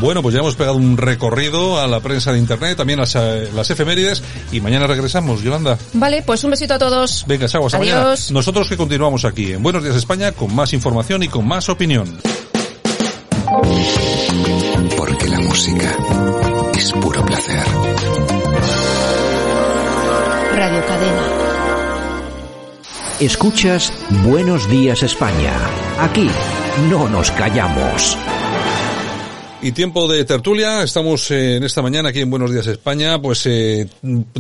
Bueno, pues ya hemos pegado un recorrido a la prensa de internet, también las, eh, las efemérides, y mañana regresamos, Yolanda. Vale, pues un besito a todos. Venga, chao, hasta Adiós. mañana. Nosotros que continuamos aquí en Buenos Días España con más información y con más opinión. Porque la música es puro placer. Radio Cadena. Escuchas Buenos Días España. Aquí no nos callamos. Y tiempo de tertulia, estamos eh, en esta mañana aquí en Buenos Días España, pues eh,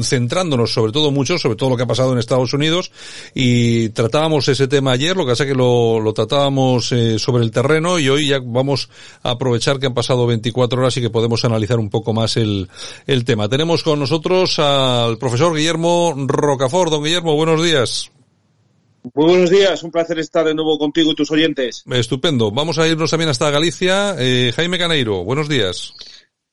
centrándonos sobre todo mucho, sobre todo lo que ha pasado en Estados Unidos y tratábamos ese tema ayer, lo que pasa que lo, lo tratábamos eh, sobre el terreno y hoy ya vamos a aprovechar que han pasado 24 horas y que podemos analizar un poco más el, el tema. Tenemos con nosotros al profesor Guillermo Rocafort. Don Guillermo, buenos días. Muy buenos días, un placer estar de nuevo contigo y tus oyentes. Estupendo. Vamos a irnos también hasta Galicia. Eh, Jaime Caneiro, buenos días.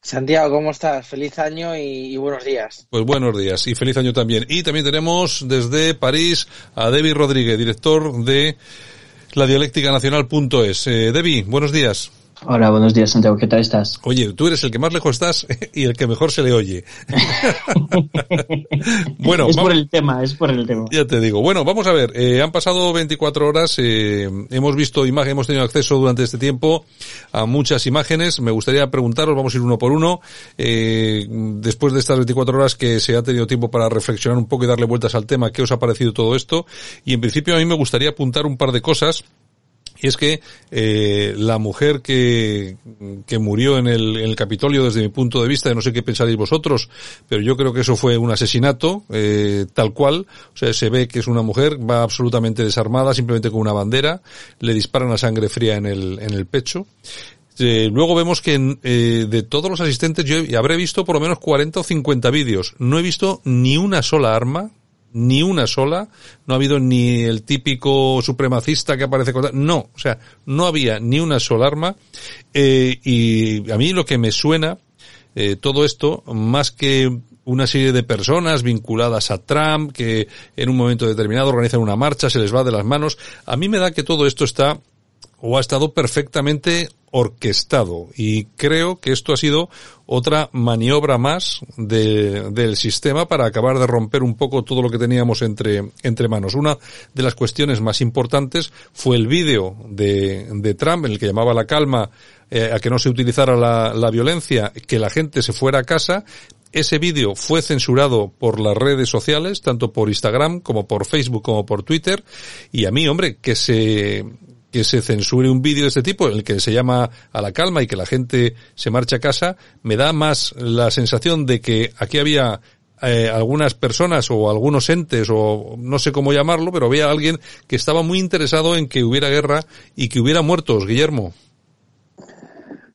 Santiago, ¿cómo estás? Feliz año y, y, buenos días. Pues buenos días y feliz año también. Y también tenemos desde París a Debbie Rodríguez, director de la dialéctica nacional.es. Eh, Debbie, buenos días. Hola, buenos días, Santiago. ¿Qué tal estás? Oye, tú eres el que más lejos estás y el que mejor se le oye. bueno, es por el tema, es por el tema. Ya te digo. Bueno, vamos a ver. Eh, han pasado 24 horas. Eh, hemos visto imágenes, hemos tenido acceso durante este tiempo a muchas imágenes. Me gustaría preguntaros, vamos a ir uno por uno. Eh, después de estas 24 horas que se ha tenido tiempo para reflexionar un poco y darle vueltas al tema, ¿qué os ha parecido todo esto? Y en principio a mí me gustaría apuntar un par de cosas y es que eh, la mujer que, que murió en el, en el, Capitolio, desde mi punto de vista, no sé qué pensaréis vosotros, pero yo creo que eso fue un asesinato, eh, tal cual. O sea, se ve que es una mujer, va absolutamente desarmada, simplemente con una bandera, le disparan a sangre fría en el, en el pecho. Eh, luego vemos que eh, de todos los asistentes yo habré visto por lo menos 40 o 50 vídeos. No he visto ni una sola arma ni una sola, no ha habido ni el típico supremacista que aparece con... No, o sea, no había ni una sola arma. Eh, y a mí lo que me suena eh, todo esto, más que una serie de personas vinculadas a Trump que en un momento determinado organizan una marcha, se les va de las manos, a mí me da que todo esto está o ha estado perfectamente orquestado. Y creo que esto ha sido otra maniobra más de, del sistema para acabar de romper un poco todo lo que teníamos entre, entre manos. Una de las cuestiones más importantes fue el vídeo de, de Trump en el que llamaba la calma eh, a que no se utilizara la, la violencia, que la gente se fuera a casa, ese vídeo fue censurado por las redes sociales, tanto por Instagram como por Facebook como por Twitter, y a mí, hombre, que se, que se censure un vídeo de este tipo, en el que se llama a la calma y que la gente se marcha a casa, me da más la sensación de que aquí había eh, algunas personas o algunos entes o no sé cómo llamarlo, pero había alguien que estaba muy interesado en que hubiera guerra y que hubiera muertos, Guillermo.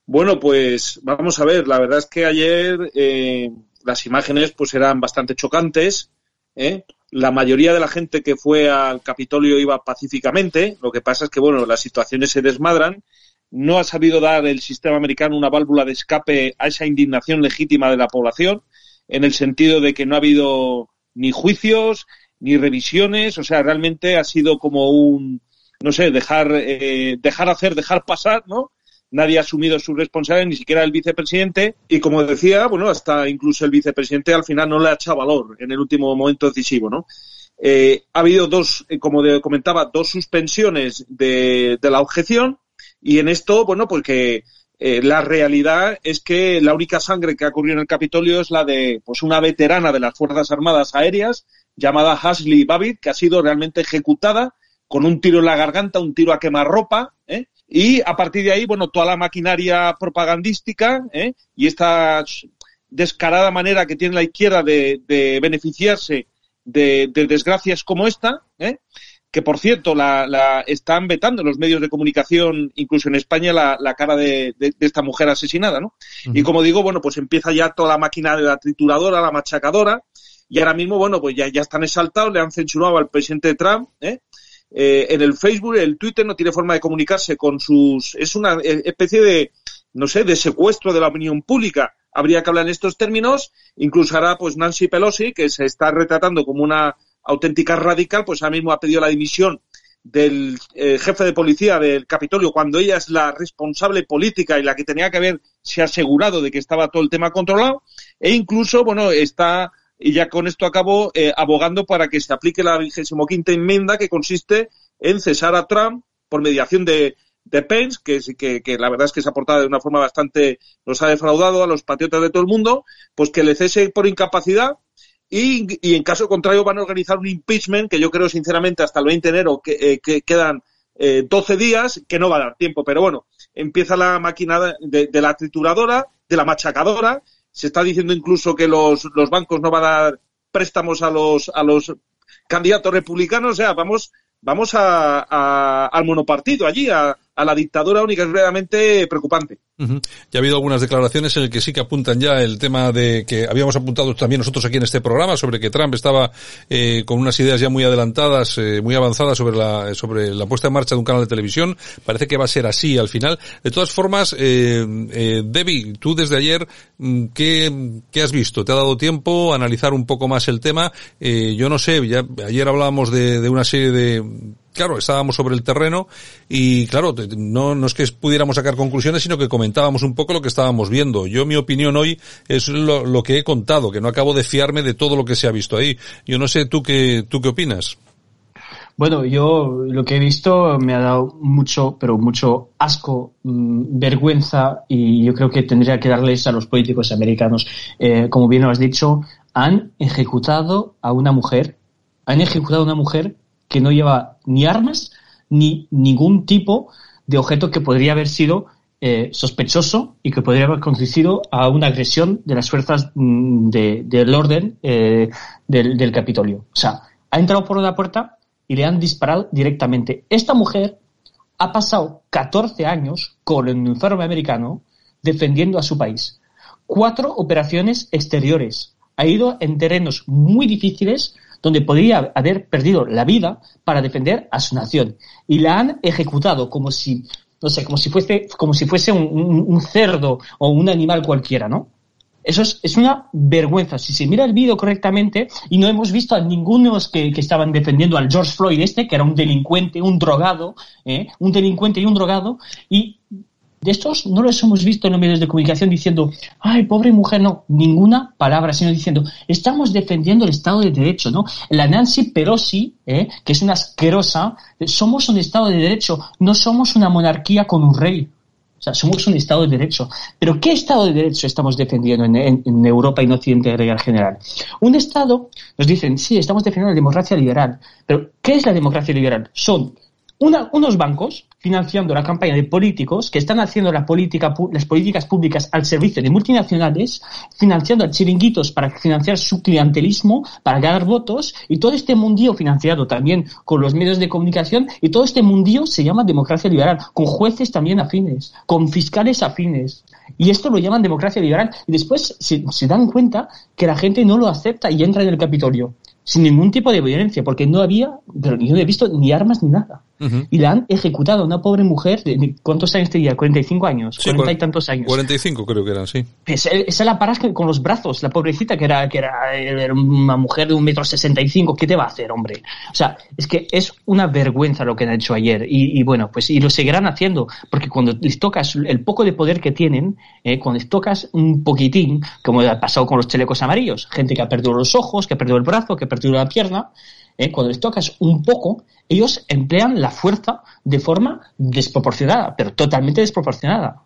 Bueno, pues vamos a ver, la verdad es que ayer eh, las imágenes pues eran bastante chocantes, ¿eh? La mayoría de la gente que fue al Capitolio iba pacíficamente. Lo que pasa es que, bueno, las situaciones se desmadran. No ha sabido dar el sistema americano una válvula de escape a esa indignación legítima de la población, en el sentido de que no ha habido ni juicios, ni revisiones. O sea, realmente ha sido como un, no sé, dejar, eh, dejar hacer, dejar pasar, ¿no? Nadie ha asumido su responsabilidad, ni siquiera el vicepresidente, y como decía, bueno, hasta incluso el vicepresidente al final no le ha echado valor en el último momento decisivo, ¿no? Eh, ha habido dos, eh, como comentaba, dos suspensiones de, la objeción, y en esto, bueno, porque eh, la realidad es que la única sangre que ha ocurrido en el Capitolio es la de pues una veterana de las Fuerzas Armadas Aéreas llamada Ashley Babbitt, que ha sido realmente ejecutada con un tiro en la garganta, un tiro a quemarropa, ¿eh? Y a partir de ahí, bueno, toda la maquinaria propagandística ¿eh? y esta descarada manera que tiene la izquierda de, de beneficiarse de, de, desgracias como esta, ¿eh? que por cierto la, la, están vetando los medios de comunicación, incluso en España, la, la cara de, de, esta mujer asesinada, ¿no? Uh -huh. Y como digo, bueno, pues empieza ya toda la máquina de la trituradora, la machacadora, y ahora mismo, bueno, pues ya, ya están exaltados, le han censurado al presidente Trump, ¿eh? Eh, en el Facebook, el Twitter no tiene forma de comunicarse con sus... Es una especie de, no sé, de secuestro de la opinión pública. Habría que hablar en estos términos. Incluso ahora, pues Nancy Pelosi, que se está retratando como una auténtica radical, pues ahora mismo ha pedido la dimisión del eh, jefe de policía del Capitolio cuando ella es la responsable política y la que tenía que haberse asegurado de que estaba todo el tema controlado. E incluso, bueno, está y ya con esto acabo eh, abogando para que se aplique la vigésimo quinta enmienda que consiste en cesar a Trump por mediación de, de Pence, que, que, que, la verdad es que se ha portado de una forma bastante, nos ha defraudado a los patriotas de todo el mundo, pues que le cese por incapacidad y, y en caso contrario van a organizar un impeachment que yo creo sinceramente hasta el 20 de enero que, eh, que quedan eh, 12 días, que no va a dar tiempo, pero bueno, empieza la máquina de, de, la trituradora, de la machacadora. Se está diciendo incluso que los, los bancos no van a dar préstamos a los, a los candidatos republicanos. O sea, vamos, vamos a, a, al monopartido allí, a, a la dictadura única es verdaderamente preocupante. Ya ha habido algunas declaraciones en el que sí que apuntan ya el tema de que habíamos apuntado también nosotros aquí en este programa sobre que Trump estaba eh, con unas ideas ya muy adelantadas, eh, muy avanzadas sobre la sobre la puesta en marcha de un canal de televisión. Parece que va a ser así al final. De todas formas, eh, eh Debbie, tú desde ayer, mm, ¿qué, ¿qué has visto? ¿Te ha dado tiempo a analizar un poco más el tema? Eh, yo no sé, ya ayer hablábamos de, de una serie de claro, estábamos sobre el terreno y claro, no, es que pudiéramos sacar conclusiones, sino que comentábamos un poco lo que estábamos viendo. Yo mi opinión hoy es lo, que he contado, que no acabo de fiarme de todo lo que se ha visto ahí. Yo no sé tú qué, tú qué opinas. Bueno, yo lo que he visto me ha dado mucho, pero mucho asco, mmm, vergüenza y yo creo que tendría que darles a los políticos americanos. Eh, como bien lo has dicho, han ejecutado a una mujer, han ejecutado a una mujer que no lleva ni armas ni ningún tipo de objeto que podría haber sido eh, sospechoso y que podría haber conducido a una agresión de las fuerzas mm, de, del orden eh, del, del, Capitolio. O sea, ha entrado por una puerta y le han disparado directamente. Esta mujer ha pasado 14 años con el uniforme americano defendiendo a su país. Cuatro operaciones exteriores. Ha ido en terrenos muy difíciles donde podría haber perdido la vida para defender a su nación. Y la han ejecutado como si, no sé, como si fuese, como si fuese un, cerdo o un animal cualquiera, ¿no? Eso es, es, una vergüenza. Si se mira el vídeo correctamente, y no hemos visto a ninguno que, que, estaban defendiendo al George Floyd este, que era un delincuente, un drogado, ¿eh? un delincuente y un drogado, y de estos no los hemos visto en los medios de comunicación diciendo, ay, pobre mujer, no, ninguna palabra, sino diciendo, estamos defendiendo el Estado de Derecho, ¿no? La Nancy Pelosi, ¿eh? que es una asquerosa, somos un Estado de Derecho, no somos una monarquía con un rey. O sea, somos un Estado de Derecho. Pero ¿qué Estado de Derecho estamos defendiendo en, Europa y en Occidente en general? Un Estado, nos dicen, sí, estamos defendiendo la democracia liberal. Pero ¿qué es la democracia liberal? Son unos bancos financiando la campaña de políticos que están haciendo las políticas públicas al servicio de multinacionales, financiando a chiringuitos para financiar su clientelismo, para ganar votos, y todo este mundillo financiado también con los medios de comunicación, y todo este mundillo se llama democracia liberal, con jueces también afines, con fiscales afines. Y esto lo llaman democracia liberal, y después se, dan cuenta que la gente no lo acepta y entra en el Capitolio sin ningún tipo de violencia, porque no había, pero yo he visto ni armas ni nada. Uh -huh. Y la han ejecutado a una pobre mujer de, ¿cuántos años tenía? ¿45 años? Sí, 40 y tantos años. 45 creo que eran, sí. Esa, esa la paras con los brazos, la pobrecita que era, que era, era una mujer de un metro sesenta y cinco, ¿qué te va a hacer, hombre? O sea, es que es una vergüenza lo que han hecho ayer. Y, y bueno, pues, y lo seguirán haciendo, porque cuando les tocas el poco de poder que tienen, eh, cuando les tocas un poquitín, como ha pasado con los chalecos amarillos, gente que ha perdido los ojos, que ha perdido el brazo, que ha perdido la pierna, eh, cuando les tocas un poco, ellos emplean la fuerza de forma desproporcionada, pero totalmente desproporcionada.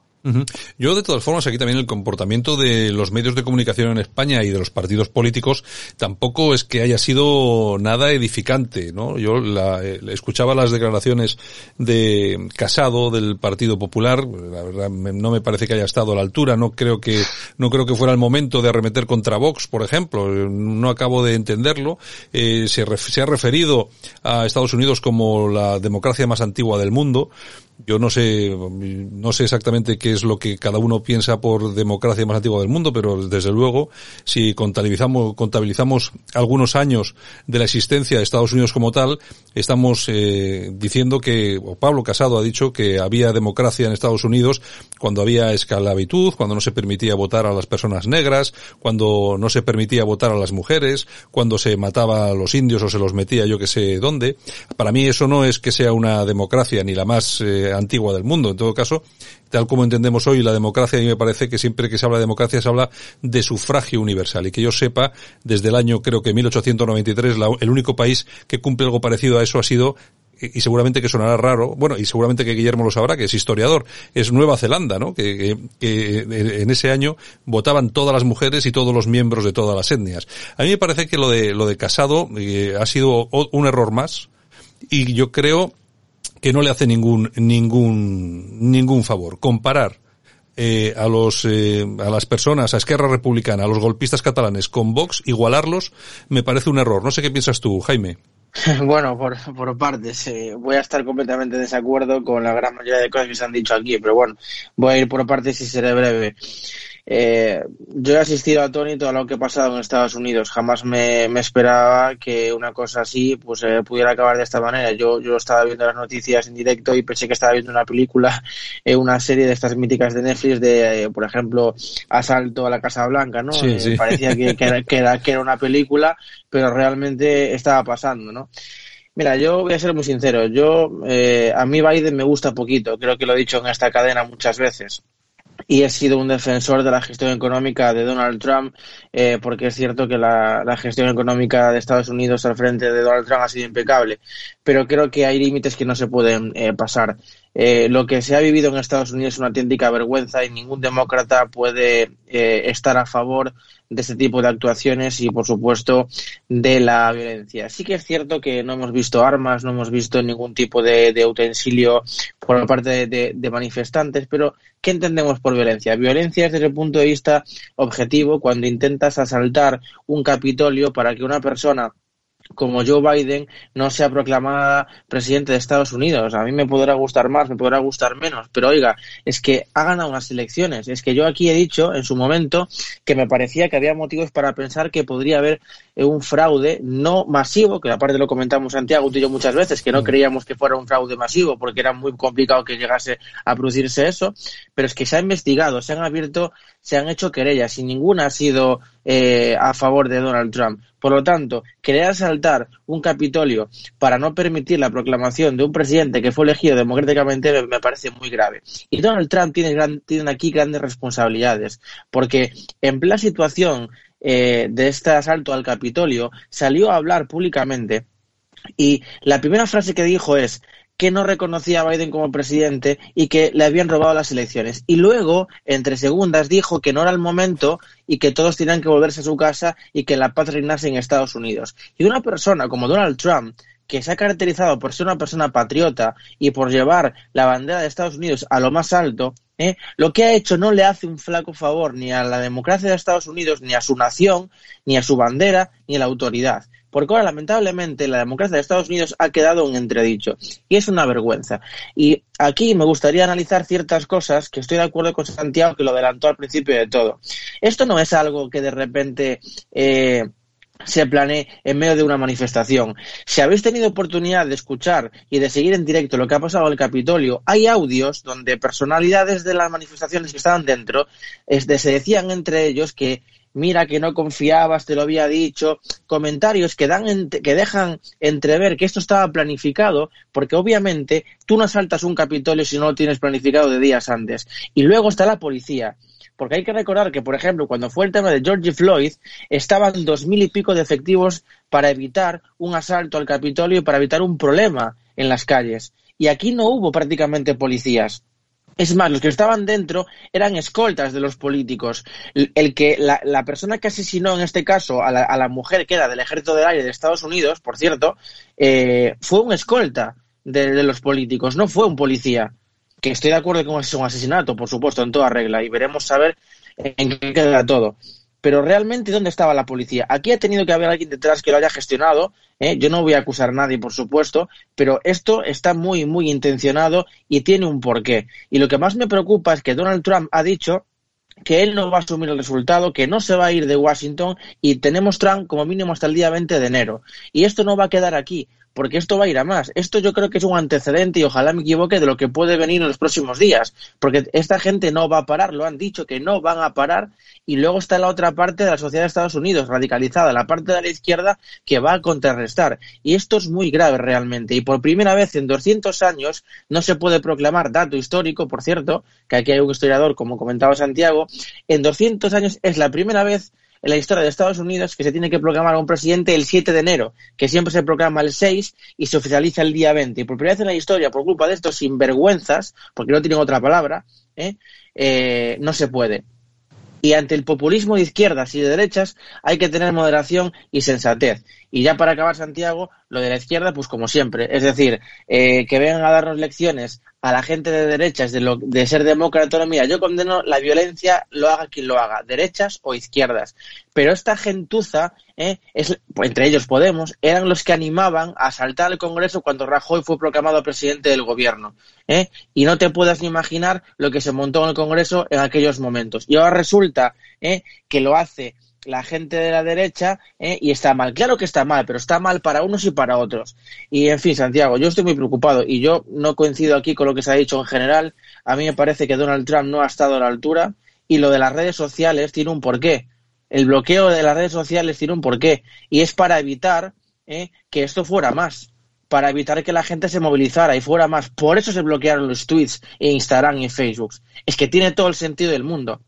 Yo, de todas formas, aquí también el comportamiento de los medios de comunicación en España y de los partidos políticos tampoco es que haya sido nada edificante, ¿no? Yo la, eh, escuchaba las declaraciones de Casado del Partido Popular, la verdad no me parece que haya estado a la altura, no creo que no creo que fuera el momento de arremeter contra Vox, por ejemplo, no acabo de entenderlo. Eh, se, se ha referido a Estados Unidos como la democracia más antigua del mundo. Yo no sé, no sé exactamente qué es lo que cada uno piensa por democracia más antigua del mundo, pero desde luego, si contabilizamos, contabilizamos algunos años de la existencia de Estados Unidos como tal, estamos eh, diciendo que, o Pablo Casado ha dicho que había democracia en Estados Unidos cuando había esclavitud, cuando no se permitía votar a las personas negras, cuando no se permitía votar a las mujeres, cuando se mataba a los indios o se los metía yo que sé dónde. Para mí eso no es que sea una democracia ni la más eh, antigua del mundo. En todo caso, tal como entendemos hoy la democracia, a mí me parece que siempre que se habla de democracia se habla de sufragio universal. Y que yo sepa, desde el año creo que 1893, la, el único país que cumple algo parecido a eso ha sido y seguramente que sonará raro, bueno, y seguramente que Guillermo lo sabrá, que es historiador, es Nueva Zelanda, ¿no? Que, en ese año votaban todas las mujeres y todos los miembros de todas las etnias. A mí me parece que lo de, lo de Casado eh, ha sido un error más, y yo creo que no le hace ningún ningún ningún favor. Comparar eh, a los eh, a las personas, a Esquerra Republicana, a los golpistas catalanes con Vox, igualarlos, me parece un error. No sé qué piensas tú, Jaime. Bueno, por, por partes, eh, voy a estar completamente en desacuerdo con la gran mayoría de cosas que se han dicho aquí, pero bueno, voy a ir por partes y seré breve. Eh, yo he asistido atónito a lo que ha pasado en Estados Unidos. Jamás me, esperaba que una cosa así pues eh, pudiera acabar de esta manera. Yo, yo estaba viendo las noticias en directo y pensé que estaba viendo una película, eh, una serie de estas míticas de Netflix de, por ejemplo, Asalto a la Casa Blanca, ¿no? Sí, sí. Parecía que, que, era, que, era, que era una película, pero realmente estaba pasando, ¿no? Mira, yo voy a ser muy sincero. Yo, eh, a mí Biden me gusta poquito. Creo que lo he dicho en esta cadena muchas veces y he sido un defensor de la gestión económica de Donald Trump, eh, porque es cierto que la, la, gestión económica de Estados Unidos al frente de Donald Trump ha sido impecable, pero creo que hay límites que no se pueden eh, pasar. Eh, lo que se ha vivido en Estados Unidos es una auténtica vergüenza y ningún demócrata puede eh, estar a favor de este tipo de actuaciones y, por supuesto, de la violencia. Sí que es cierto que no hemos visto armas, no hemos visto ningún tipo de, utensilio por parte de, de, de, manifestantes, pero ¿qué entendemos por violencia? Violencia es desde el punto de vista objetivo cuando intentas asaltar un Capitolio para que una persona como Joe Biden no sea proclamada presidente de Estados Unidos. A mí me podrá gustar más, me podrá gustar menos, pero oiga, es que ha ganado unas elecciones. Es que yo aquí he dicho en su momento que me parecía que había motivos para pensar que podría haber un fraude no masivo, que aparte lo comentamos Santiago tú y yo muchas veces, que no creíamos que fuera un fraude masivo porque era muy complicado que llegase a producirse eso, pero es que se ha investigado, se han abierto, se han hecho querellas y ninguna ha sido eh, a favor de Donald Trump. Por lo tanto, querer asaltar un Capitolio para no permitir la proclamación de un presidente que fue elegido democráticamente me, parece muy grave. Y Donald Trump tiene, gran, tiene aquí grandes responsabilidades, porque en plena situación eh, de este asalto al Capitolio salió a hablar públicamente y la primera frase que dijo es que no reconocía a Biden como presidente y que le habían robado las elecciones. Y luego, entre segundas, dijo que no era el momento y que todos tenían que volverse a su casa y que la paz reinase en Estados Unidos. Y una persona como Donald Trump, que se ha caracterizado por ser una persona patriota y por llevar la bandera de Estados Unidos a lo más alto, ¿eh? lo que ha hecho no le hace un flaco favor ni a la democracia de Estados Unidos, ni a su nación, ni a su bandera, ni a la autoridad. Porque ahora, lamentablemente, la democracia de Estados Unidos ha quedado en entredicho. Y es una vergüenza. Y aquí me gustaría analizar ciertas cosas que estoy de acuerdo con Santiago, que lo adelantó al principio de todo. Esto no es algo que de repente eh, se planee en medio de una manifestación. Si habéis tenido oportunidad de escuchar y de seguir en directo lo que ha pasado en el Capitolio, hay audios donde personalidades de las manifestaciones que estaban dentro se decían entre ellos que mira que no confiabas, te lo había dicho, comentarios que dan que dejan entrever que esto estaba planificado, porque obviamente tú no asaltas un Capitolio si no lo tienes planificado de días antes. Y luego está la policía porque hay que recordar que, por ejemplo, cuando fue el tema de George Floyd, estaban dos mil y pico de efectivos para evitar un asalto al Capitolio y para evitar un problema en las calles. Y aquí no hubo prácticamente policías. Es más, los que estaban dentro eran escoltas de los políticos. El que la, la persona que asesinó en este caso a la, mujer que era del Ejército del Aire de Estados Unidos, por cierto, eh, fue un escolta de, de los políticos, no fue un policía que estoy de acuerdo con es un asesinato, por supuesto, en toda regla, y veremos saber en qué queda todo. Pero realmente, ¿dónde estaba la policía? Aquí ha tenido que haber alguien detrás que lo haya gestionado. ¿eh? Yo no voy a acusar a nadie, por supuesto, pero esto está muy, muy intencionado y tiene un porqué. Y lo que más me preocupa es que Donald Trump ha dicho que él no va a asumir el resultado, que no se va a ir de Washington y tenemos Trump como mínimo hasta el día 20 de enero. Y esto no va a quedar aquí porque esto va a ir a más. Esto yo creo que es un antecedente y ojalá me equivoque de lo que puede venir en los próximos días, porque esta gente no va a parar, lo han dicho que no van a parar y luego está la otra parte de la sociedad de Estados Unidos, radicalizada, la parte de la izquierda que va a contrarrestar. Y esto es muy grave realmente y por primera vez en 200 años no se puede proclamar dato histórico, por cierto, que aquí hay un historiador, como comentaba Santiago, en 200 años es la primera vez en la historia de Estados Unidos que se tiene que proclamar a un presidente el 7 de enero, que siempre se proclama el 6 y se oficializa el día 20. Y por primera vez en la historia, por culpa de estos sinvergüenzas, porque no tienen otra palabra, ¿eh? Eh, no se puede. Y ante el populismo de izquierdas y de derechas hay que tener moderación y sensatez. Y ya para acabar, Santiago, lo de la izquierda, pues como siempre. Es decir, eh, que vengan a darnos lecciones a la gente de derechas de, lo, de ser demócrata. Mira, yo condeno la violencia, lo haga quien lo haga, derechas o izquierdas. Pero esta gentuza, eh, es, entre ellos Podemos, eran los que animaban a saltar al Congreso cuando Rajoy fue proclamado presidente del gobierno. Eh, y no te puedas ni imaginar lo que se montó en el Congreso en aquellos momentos. Y ahora resulta eh, que lo hace la gente de la derecha ¿eh? y está mal. Claro que está mal, pero está mal para unos y para otros. Y en fin, Santiago, yo estoy muy preocupado y yo no coincido aquí con lo que se ha dicho en general. A mí me parece que Donald Trump no ha estado a la altura y lo de las redes sociales tiene un porqué. El bloqueo de las redes sociales tiene un porqué y es para evitar ¿eh? que esto fuera más para evitar que la gente se movilizara y fuera más. Por eso se bloquearon los tweets en Instagram y Facebook. Es que tiene todo el sentido del mundo.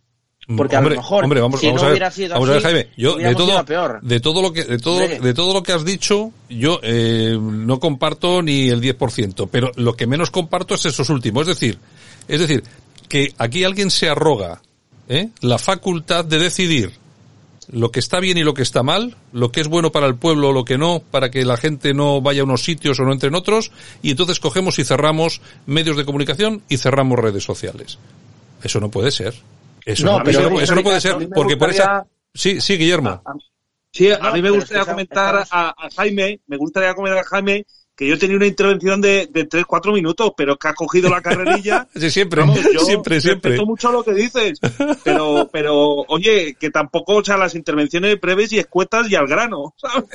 Porque hombre, a lo mejor, hombre, vamos, si vamos no a ver, hubiera sido vamos a ver, así, Jaime, yo de todo, peor. de todo lo que, de todo, de todo lo que has dicho, yo eh, no comparto ni el 10%, pero lo que menos comparto es esos últimos, es decir, es decir, que aquí alguien se arroga, ¿eh? la facultad de decidir lo que está bien y lo que está mal, lo que es bueno para el pueblo o lo que no, para que la gente no vaya a unos sitios o no entre en otros, y entonces cogemos y cerramos medios de comunicación y cerramos redes sociales. Eso no puede ser. Eso No, no, pero eso, no puede ser, porque por esa... Sí, sí, Guillermo. Sí, a No, mí me gustaría es que comentar estamos- a, a Jaime, me gustaría comentar a Jaime que yo tenía una intervención de, de 3-4 minutos, pero que ha cogido la carrerilla. Sí, siempre, Vamos, yo siempre, siempre. mucho lo que dices, pero, pero, oye, que tampoco, o sea, las intervenciones breves y escuetas y al grano, ¿sabes?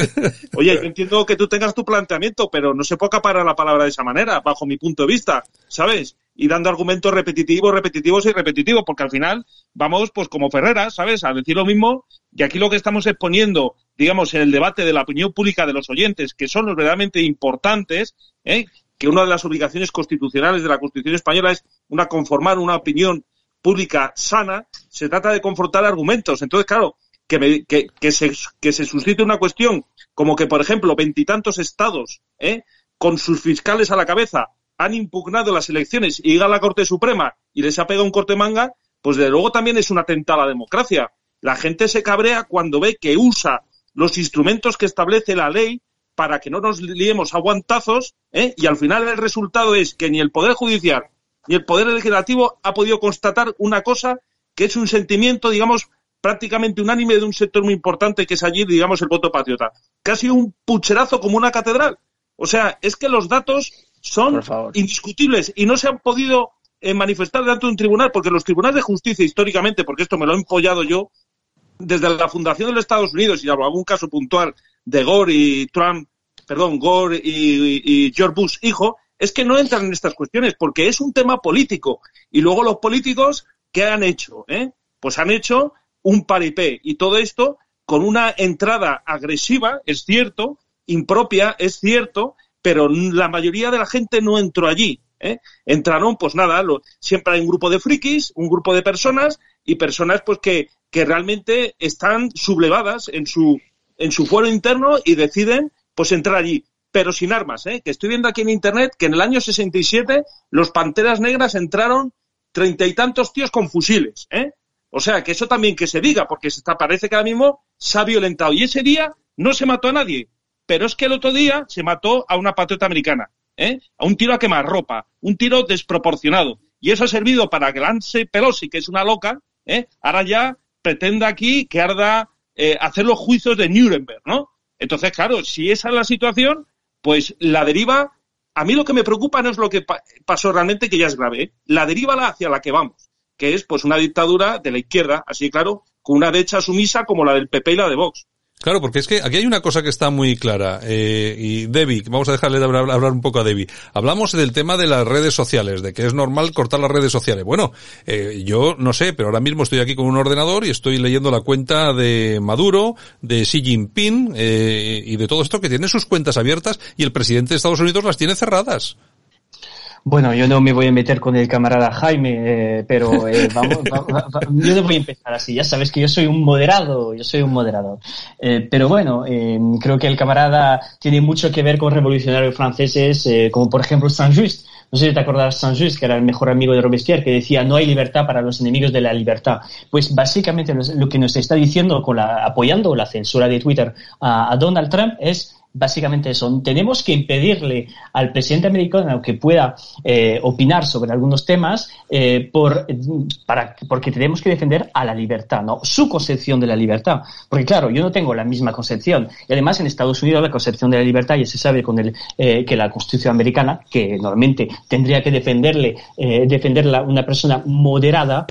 Oye, yo entiendo que tú tengas tu planteamiento, pero no se puede acaparar la palabra de esa manera, bajo mi punto de vista, ¿sabes? Y dando argumentos repetitivos, repetitivos y repetitivos, porque al final vamos, pues como Ferreras, ¿sabes? A decir lo mismo, y aquí lo que estamos exponiendo, digamos, en el debate de la opinión pública de los oyentes, que son los verdaderamente importantes, ¿eh? que una de las obligaciones constitucionales de la Constitución española es una conformar una opinión pública sana, se trata de confrontar argumentos. Entonces, claro, que, me- que, que se, que se suscite una cuestión como que, por ejemplo, veintitantos estados, ¿eh? con sus fiscales a la cabeza, han impugnado las elecciones y llega a la Corte Suprema y les ha pegado un corte manga, pues de luego también es un atentado a la democracia. La gente se cabrea cuando ve que usa los instrumentos que establece la ley para que no nos liemos a guantazos, ¿eh? y al final el resultado es que ni el Poder Judicial ni el Poder Legislativo ha podido constatar una cosa que es un sentimiento, digamos, prácticamente unánime de un sector muy importante que es allí, digamos, el voto patriota. Casi un pucherazo como una catedral. O sea, es que los datos son indiscutibles y no se han podido eh, manifestar delante de un tribunal, porque los tribunales de justicia históricamente, porque esto me lo he empollado yo, desde la fundación de los Estados Unidos, y hablo algún caso puntual de Gore y Trump, perdón, Gore y, y George Bush hijo, es que no entran en estas cuestiones porque es un tema político. Y luego los políticos, ¿qué han hecho? eh? Pues han hecho un paripé y todo esto con una entrada agresiva, es cierto, impropia, es cierto, pero la mayoría de la gente no entró allí. ¿eh? Entraron, pues nada, lo- siempre hay un grupo de frikis, un grupo de personas y personas pues que, que realmente están sublevadas en su, en su fuero interno y deciden pues entrar allí, pero sin armas, ¿eh? que estoy viendo aquí en internet que en el año 67 los Panteras Negras entraron treinta y tantos tíos con fusiles, ¿eh? O sea, que eso también que se diga, porque se parece que ahora mismo se ha violentado. Y ese día no se mató a nadie, pero es que el otro día se mató a una patriota americana, ¿eh? A un tiro a quemarropa, un tiro desproporcionado. Y eso ha servido para que Lance Pelosi, que es una loca, ¿eh? Ahora ya pretenda aquí que arda eh, hacer los juicios de Nuremberg, ¿no? Entonces, claro, si esa es la situación, pues la deriva, a mí lo que me preocupa no es lo que pa- pasó realmente, que ya es grave, ¿eh? la deriva hacia la que vamos, que es pues una dictadura de la izquierda, así claro, con una derecha sumisa como la del PP y la de Vox. Claro, porque es que aquí hay una cosa que está muy clara. Eh, y Debbie, vamos a dejarle de hablar, hablar un poco a Debbie. Hablamos del tema de las redes sociales, de que es normal cortar las redes sociales. Bueno, eh, yo no sé, pero ahora mismo estoy aquí con un ordenador y estoy leyendo la cuenta de Maduro, de Xi Jinping eh, y de todo esto que tiene sus cuentas abiertas y el presidente de Estados Unidos las tiene cerradas. Bueno, yo no me voy a meter con el camarada Jaime, eh, pero eh, vamos, va- va- va- yo no voy a empezar así. Ya sabes que yo soy un moderado, yo soy un moderador. Eh, pero bueno, creo que el camarada tiene mucho que ver con revolucionarios franceses, como por ejemplo Saint-Just. No sé si te acordarás Saint-Just, que era el mejor amigo de Robespierre, que decía no hay libertad para los enemigos de la libertad. Pues básicamente lo que nos está diciendo con la, apoyando la censura de Twitter a Donald Trump es básicamente eso. Tenemos que impedirle al presidente americano que pueda eh, opinar sobre algunos temas eh, por, para, porque tenemos que defender a la libertad, ¿no? Su concepción de la libertad. Porque claro, yo no tengo la misma concepción. Y además en Estados Unidos la concepción de la libertad ya se sabe con el, eh, que la Constitución americana, que normalmente tendría que defenderle, defenderla una persona moderada,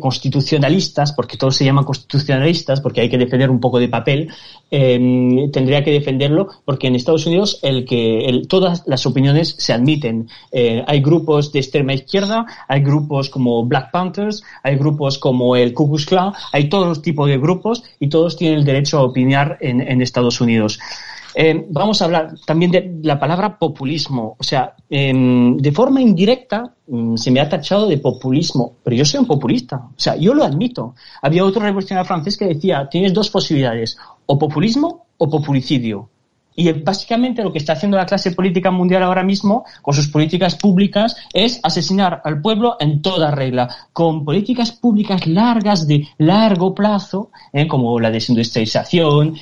constitucionalistas, porque todos se llaman constitucionalistas, porque hay que defender un poco de papel, tendría que defenderlo porque en Estados Unidos el que todas las opiniones se admiten. Eh, hay grupos de extrema izquierda, hay grupos como Black Panthers, hay grupos como el Ku Klux Klan, hay todos los tipos de grupos y todos tienen el derecho a opinar en, Estados Unidos. Eh, vamos a hablar también de la palabra populismo. O sea, em, de forma indirecta mm, se me ha tachado de populismo, pero yo soy un populista. O sea, yo lo admito. Había otro revolucionario francés que decía, tienes dos posibilidades, o populismo o populicidio. Y básicamente lo que está haciendo la clase política mundial ahora mismo con sus políticas públicas es asesinar al pueblo en toda regla, con políticas públicas largas de largo plazo, ¿eh? como la desindustrialización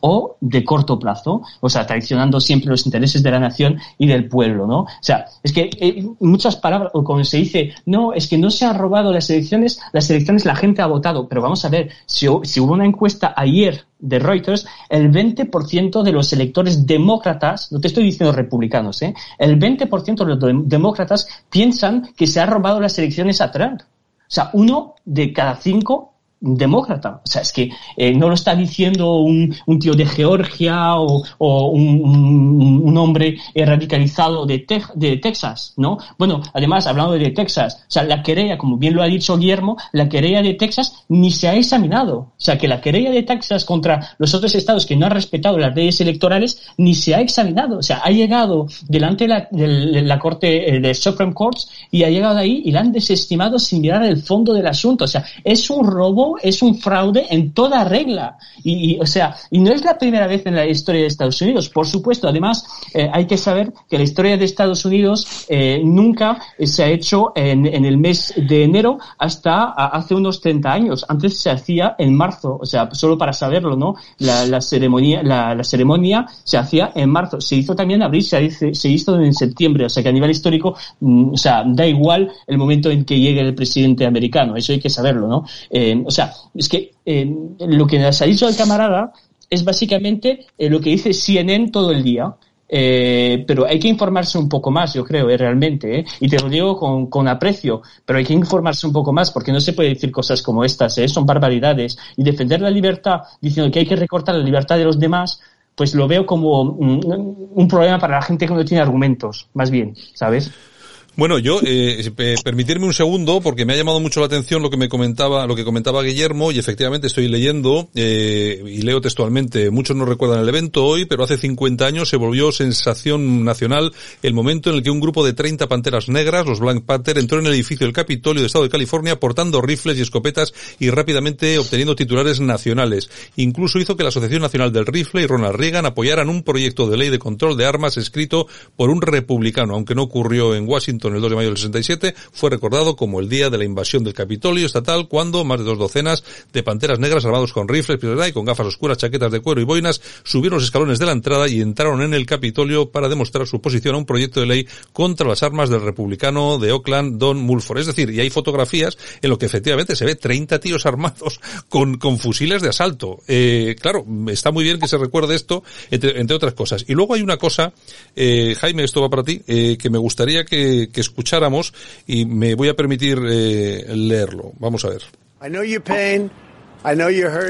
o de corto plazo, o sea, traicionando siempre los intereses de la nación y del pueblo, ¿no? O sea, es que eh, muchas palabras, o como se dice, no, es que no se han robado las elecciones, las elecciones la gente ha votado, pero vamos a ver, si, si hubo una encuesta ayer de Reuters, el 20% de los electores demócratas, no te estoy diciendo republicanos, ¿eh? el 20% de los demócratas piensan que se ha robado las elecciones a Trump. O sea, uno de cada cinco demócrata. O sea, es que eh, no lo está diciendo un, un tío de Georgia o, un, hombre radicalizado de, de Texas, ¿no? Bueno, además, hablando de Texas, o sea, la querella, como bien lo ha dicho Guillermo, la querella de Texas ni se ha examinado. O sea, que la querella de Texas contra los otros estados que no han respetado las leyes electorales ni se ha examinado. O sea, ha llegado delante de la, de la Corte eh, de Supreme Courts y ha llegado ahí y la han desestimado sin mirar el fondo del asunto. O sea, es un robo es un fraude en toda regla. Y, o sea, y no es la primera vez en la historia de Estados Unidos. Por supuesto, además, eh, hay que saber que la historia de Estados Unidos eh, nunca se ha hecho en, el mes de enero hasta hace unos 30 años. Antes se hacía en marzo, o sea, solo para saberlo, ¿no? La, ceremonia, la, ceremonia se hacía en marzo. Se hizo también en abril, se, se hizo en septiembre. O sea, que a nivel histórico, mm, o sea, da igual el momento en que llegue el presidente americano. Eso hay que saberlo, ¿no? Eh, o sea, es que eh, lo que nos ha dicho el camarada es básicamente eh, lo que dice CNN todo el día. Eh, pero hay que informarse un poco más, yo creo, realmente, y te lo digo con, aprecio, pero hay que informarse un poco más porque no se puede decir cosas como estas, son barbaridades. Y defender la libertad diciendo que hay que recortar la libertad de los demás, pues lo veo como un problema para la gente que no tiene argumentos, más bien, ¿sabes? Bueno, yo, eh, permitirme un segundo, porque me ha llamado mucho la atención lo que me comentaba, lo que comentaba Guillermo, y efectivamente estoy leyendo, eh, y leo textualmente, muchos no recuerdan el evento hoy, pero hace 50 años se volvió sensación nacional el momento en el que un grupo de 30 panteras negras, los Black Panther, entró en el edificio del Capitolio del Estado de California portando rifles y escopetas y rápidamente obteniendo titulares nacionales. Incluso hizo que la Asociación Nacional del Rifle y Ronald Reagan apoyaran un proyecto de ley de control de armas escrito por un republicano, aunque no ocurrió en Washington el 2 de mayo del 67, fue recordado como el día de la invasión del Capitolio estatal cuando más de dos docenas de panteras negras armados con rifles y con gafas oscuras, chaquetas de cuero y boinas subieron los escalones de la entrada y entraron en el Capitolio para demostrar su oposición a un proyecto de ley contra las armas del republicano de Oakland, Don Mulford. Es decir, y hay fotografías en lo que efectivamente se ve 30 tíos armados con, con fusiles de asalto. Eh, claro, está muy bien que se recuerde esto, entre, entre otras cosas. Y luego hay una cosa, eh, Jaime, esto va para ti, eh, que me gustaría que, que escucháramos y me voy a permitir eh, leerlo. Vamos a ver.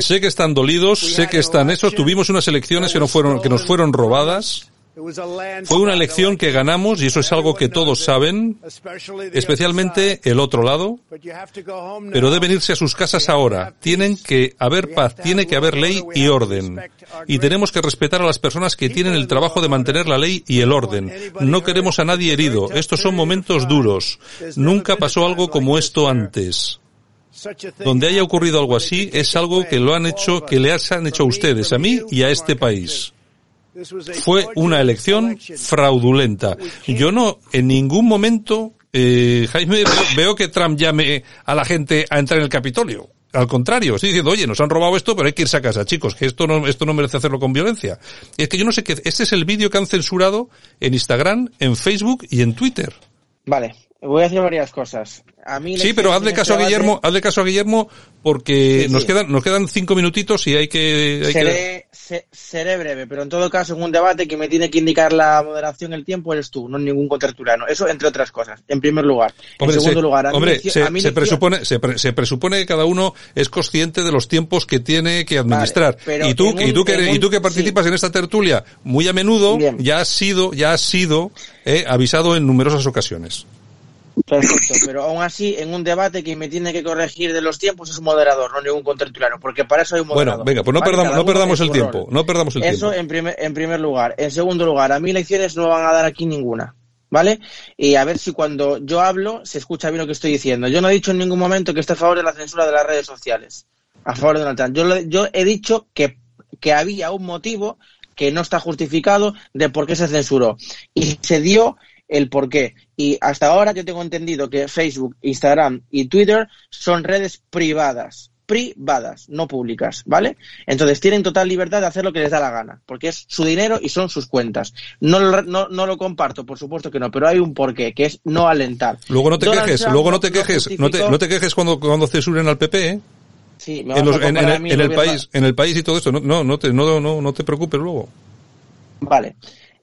Sé que están dolidos, sé que están eso. Tuvimos unas elecciones que no fueron, que nos fueron robadas. Fue una elección que ganamos y eso es algo que todos saben, especialmente el otro lado, pero deben irse a sus casas ahora. Tienen que haber paz, tiene que haber ley y orden. Y tenemos que respetar a las personas que tienen el trabajo de mantener la ley y el orden. No queremos a nadie herido. Estos son momentos duros. Nunca pasó algo como esto antes donde haya ocurrido algo así es algo que lo han hecho, que le han hecho a ustedes, a mí y a este país. Fue una elección fraudulenta. Yo no, en ningún momento, eh, Jaime, veo, que Trump llame a la gente a entrar en el Capitolio. Al contrario, estoy diciendo, oye, nos han robado esto, pero hay que irse a casa, chicos, que esto no, esto no merece hacerlo con violencia. Es que yo no sé qué, este es el vídeo que han censurado en Instagram, en Facebook y en Twitter. Vale, voy a decir varias cosas. A mí Sí, pero hazle caso a Guillermo, hazle caso a Guillermo porque Sí, nos sí. quedan, nos quedan cinco minutitos y hay que, hay que- se- seré breve, pero en todo caso, en un debate que me tiene que indicar la moderación, el tiempo, eres tú, no ningún contertuliano. Eso entre otras cosas, en primer lugar. Hombre, en segundo se, lugar, a hombre, se, a se presupone, se, pre- se presupone que cada uno es consciente de los tiempos que tiene que administrar. pero y tú, y tú que, y tú que participas en esta tertulia muy a menudo, ya has sido, ya has sido eh, avisado en numerosas ocasiones. Perfecto, pero aún así, en un debate que me tiene que corregir de los tiempos es un moderador, no ningún contertuliano, porque para eso hay un moderador. Bueno, venga, pues no ¿vale? perdamos, no perdamos el tiempo, no perdamos el Eso tiempo. en primer, en primer lugar. En segundo lugar, a mí lecciones no van a dar aquí ninguna. ¿Vale? Y a ver si cuando yo hablo se escucha bien lo que estoy diciendo. Yo no he dicho en ningún momento que esté a favor de la censura de las redes sociales. A favor de Donald Trump. Yo, yo he dicho que, que había un motivo que no está justificado de por qué se censuró. Y se dio el por qué. Y hasta ahora yo tengo entendido que Facebook, Instagram y Twitter son redes privadas. Privadas, no públicas, ¿vale? Entonces tienen total libertad de hacer lo que les da la gana, porque es su dinero y son sus cuentas. No lo, no, no lo comparto, por supuesto que no, pero hay un porqué, que es no alentar. Luego no te Donald quejes, Trump luego no te quejes, no te, no te quejes cuando, cuando censuren al PP, ¿eh? Sí, me En, los- el, en el país, en el país y todo esto, no, no, no te, no, no, no te preocupes luego. Vale.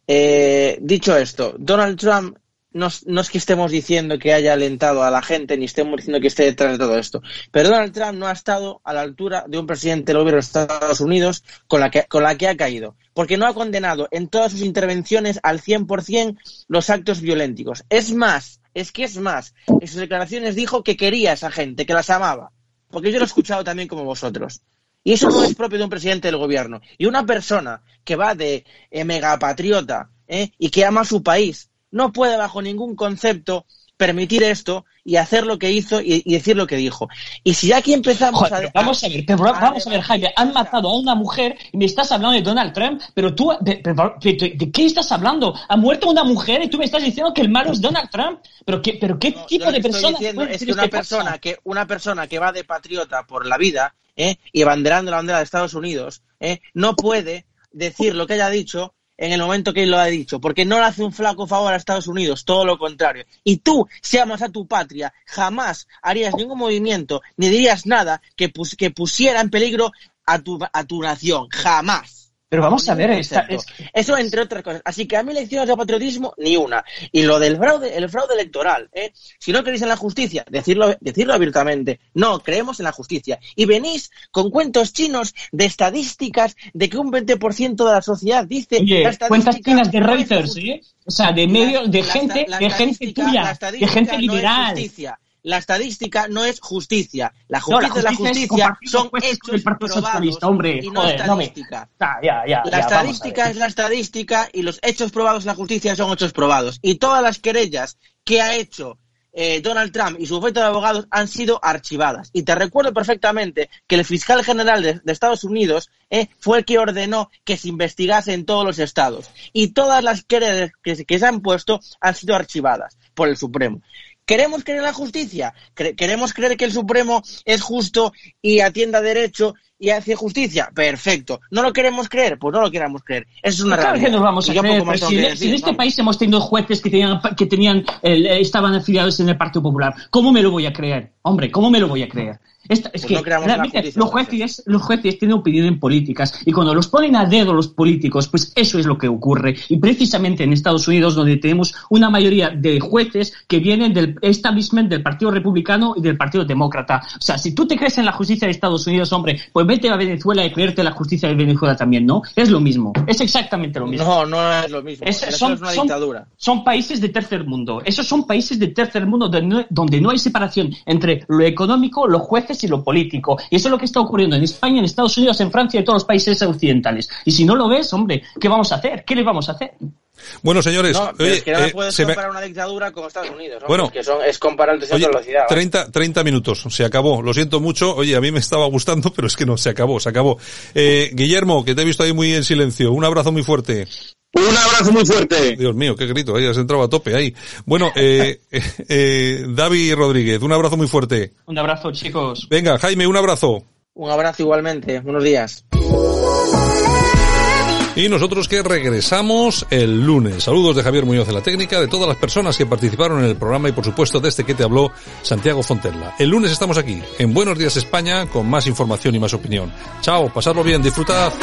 Eh, dicho esto, Donald Trump no, es- que estemos diciendo que haya alentado a la gente, ni estemos diciendo que esté detrás de todo esto, pero Donald Trump no ha estado a la altura de un presidente del gobierno de Estados Unidos con la que, con la que ha caído, porque no ha condenado en todas sus intervenciones al 100% los actos violentos. Es más, es que es más, en sus declaraciones dijo que quería a esa gente, que las amaba, porque yo lo he escuchado también como vosotros. Y eso no es propio de un presidente del gobierno. Y una persona que va de eh, megapatriota ¿eh? y que ama a su país no puede bajo ningún concepto permitir esto y hacer lo que hizo y, y decir lo que dijo. Y si aquí empezamos Joder, a... vamos a ver, pero vamos a ver, Jaime, han matado a una mujer y me estás hablando de Donald Trump, pero tú, de, ¿de qué estás hablando? Ha muerto una mujer y tú me estás diciendo que el malo es Donald Trump, pero qué, pero qué tipo de persona diciendo es que una cosa? persona que una persona que va de patriota por la vida ¿eh? y abanderando la bandera de Estados Unidos ¿eh? no puede decir lo que haya dicho en el momento que él lo ha dicho, porque no le hace un flaco favor a Estados Unidos, todo lo contrario. Y tú, si amas a tu patria, jamás harías ningún movimiento ni dirías nada que, que pusiera en peligro a tu, a tu nación, jamás. Pero vamos a ver, esta- concepto. Eso entre otras cosas. Así que a mí lecciones de patriotismo, ni una. Y lo del fraude, el fraude electoral, ¿eh? Si no creéis en la justicia, decirlo, decirlo abiertamente. No, creemos en la justicia. Y venís con cuentos chinos de estadísticas de que un 20% de la sociedad dice Oye, la estadística cuentas chinas de es Reuters, ¿eh? O sea, de medios, de la gente, la de gente tuya, de gente es liberal. La estadística no es justicia. La No, la justicia y la justicia justicia son hechos probados hombre, y no joder, no me- estadística. Ah, ya, ya, La ya, estadística es la estadística y los hechos probados en la justicia son hechos probados. Y todas las querellas que ha hecho eh, Donald Trump y su bufete de abogados han sido archivadas. Y te recuerdo perfectamente que el fiscal general de, de Estados Unidos eh, fue el que ordenó que se investigase en todos los estados. Y todas las querellas que, que se han puesto han sido archivadas por el Supremo. ¿Queremos creer en la justicia? ¿Queremos creer que el Supremo es justo y atienda derecho y hace justicia? Perfecto. ¿No lo queremos creer? Pues no lo queremos creer. Eso es una Claro realidad. que nos vamos a creer, si, si en este país hemos tenido jueces que tenían, que tenían estaban afiliados en el Partido Popular, ¿cómo me lo voy a creer? Hombre, ¿cómo me lo voy a creer? Esta- es Pues que no en la los jueces, los jueces tienen opiniones políticas y cuando los ponen a dedo los políticos, pues eso es lo que ocurre. Y precisamente en Estados Unidos, donde tenemos una mayoría de jueces que vienen del establishment del Partido Republicano y del Partido Demócrata. O sea, si tú te crees en la justicia de Estados Unidos, hombre, pues vete a Venezuela y creerte la justicia de Venezuela también, ¿no? Es lo mismo, es exactamente lo mismo. No, no es lo mismo. Es- son, es una son- dictadura. son países de tercer mundo. Esos son países de tercer mundo donde no, donde no hay separación entre lo económico, los jueces sociales y lo político. Y eso es lo que está ocurriendo en España, en Estados Unidos, en Francia y en todos los países occidentales. Y si no lo ves, hombre, ¿qué vamos a hacer? ¿Qué le vamos a hacer? Bueno, señores, No, pero oye, es que no eh, puedes se me- comparar una dictadura con Estados Unidos. ¿no? Bueno. Es que son, es comparar el descenso Oye, de velocidad. ¿vale? 30, 30 minutos, se acabó. Lo siento mucho. Oye, a mí me estaba gustando, pero es que no, se acabó, se acabó. Eh, Guillermo, que te he visto ahí muy en silencio. Un abrazo muy fuerte. Un abrazo muy fuerte. Dios mío, qué grito, ahí has entrado a tope ahí. Bueno, eh, eh, eh, David Rodríguez, un abrazo muy fuerte. Un abrazo, chicos. Venga, Jaime, un abrazo. Un abrazo igualmente. Buenos días. Y nosotros que regresamos el lunes. Saludos de Javier Muñoz de la técnica, de todas las personas que participaron en el programa y por supuesto de este que te habló Santiago Fontella. El lunes estamos aquí, en Buenos Días España, con más información y más opinión. Chao, pasadlo bien, disfrutad.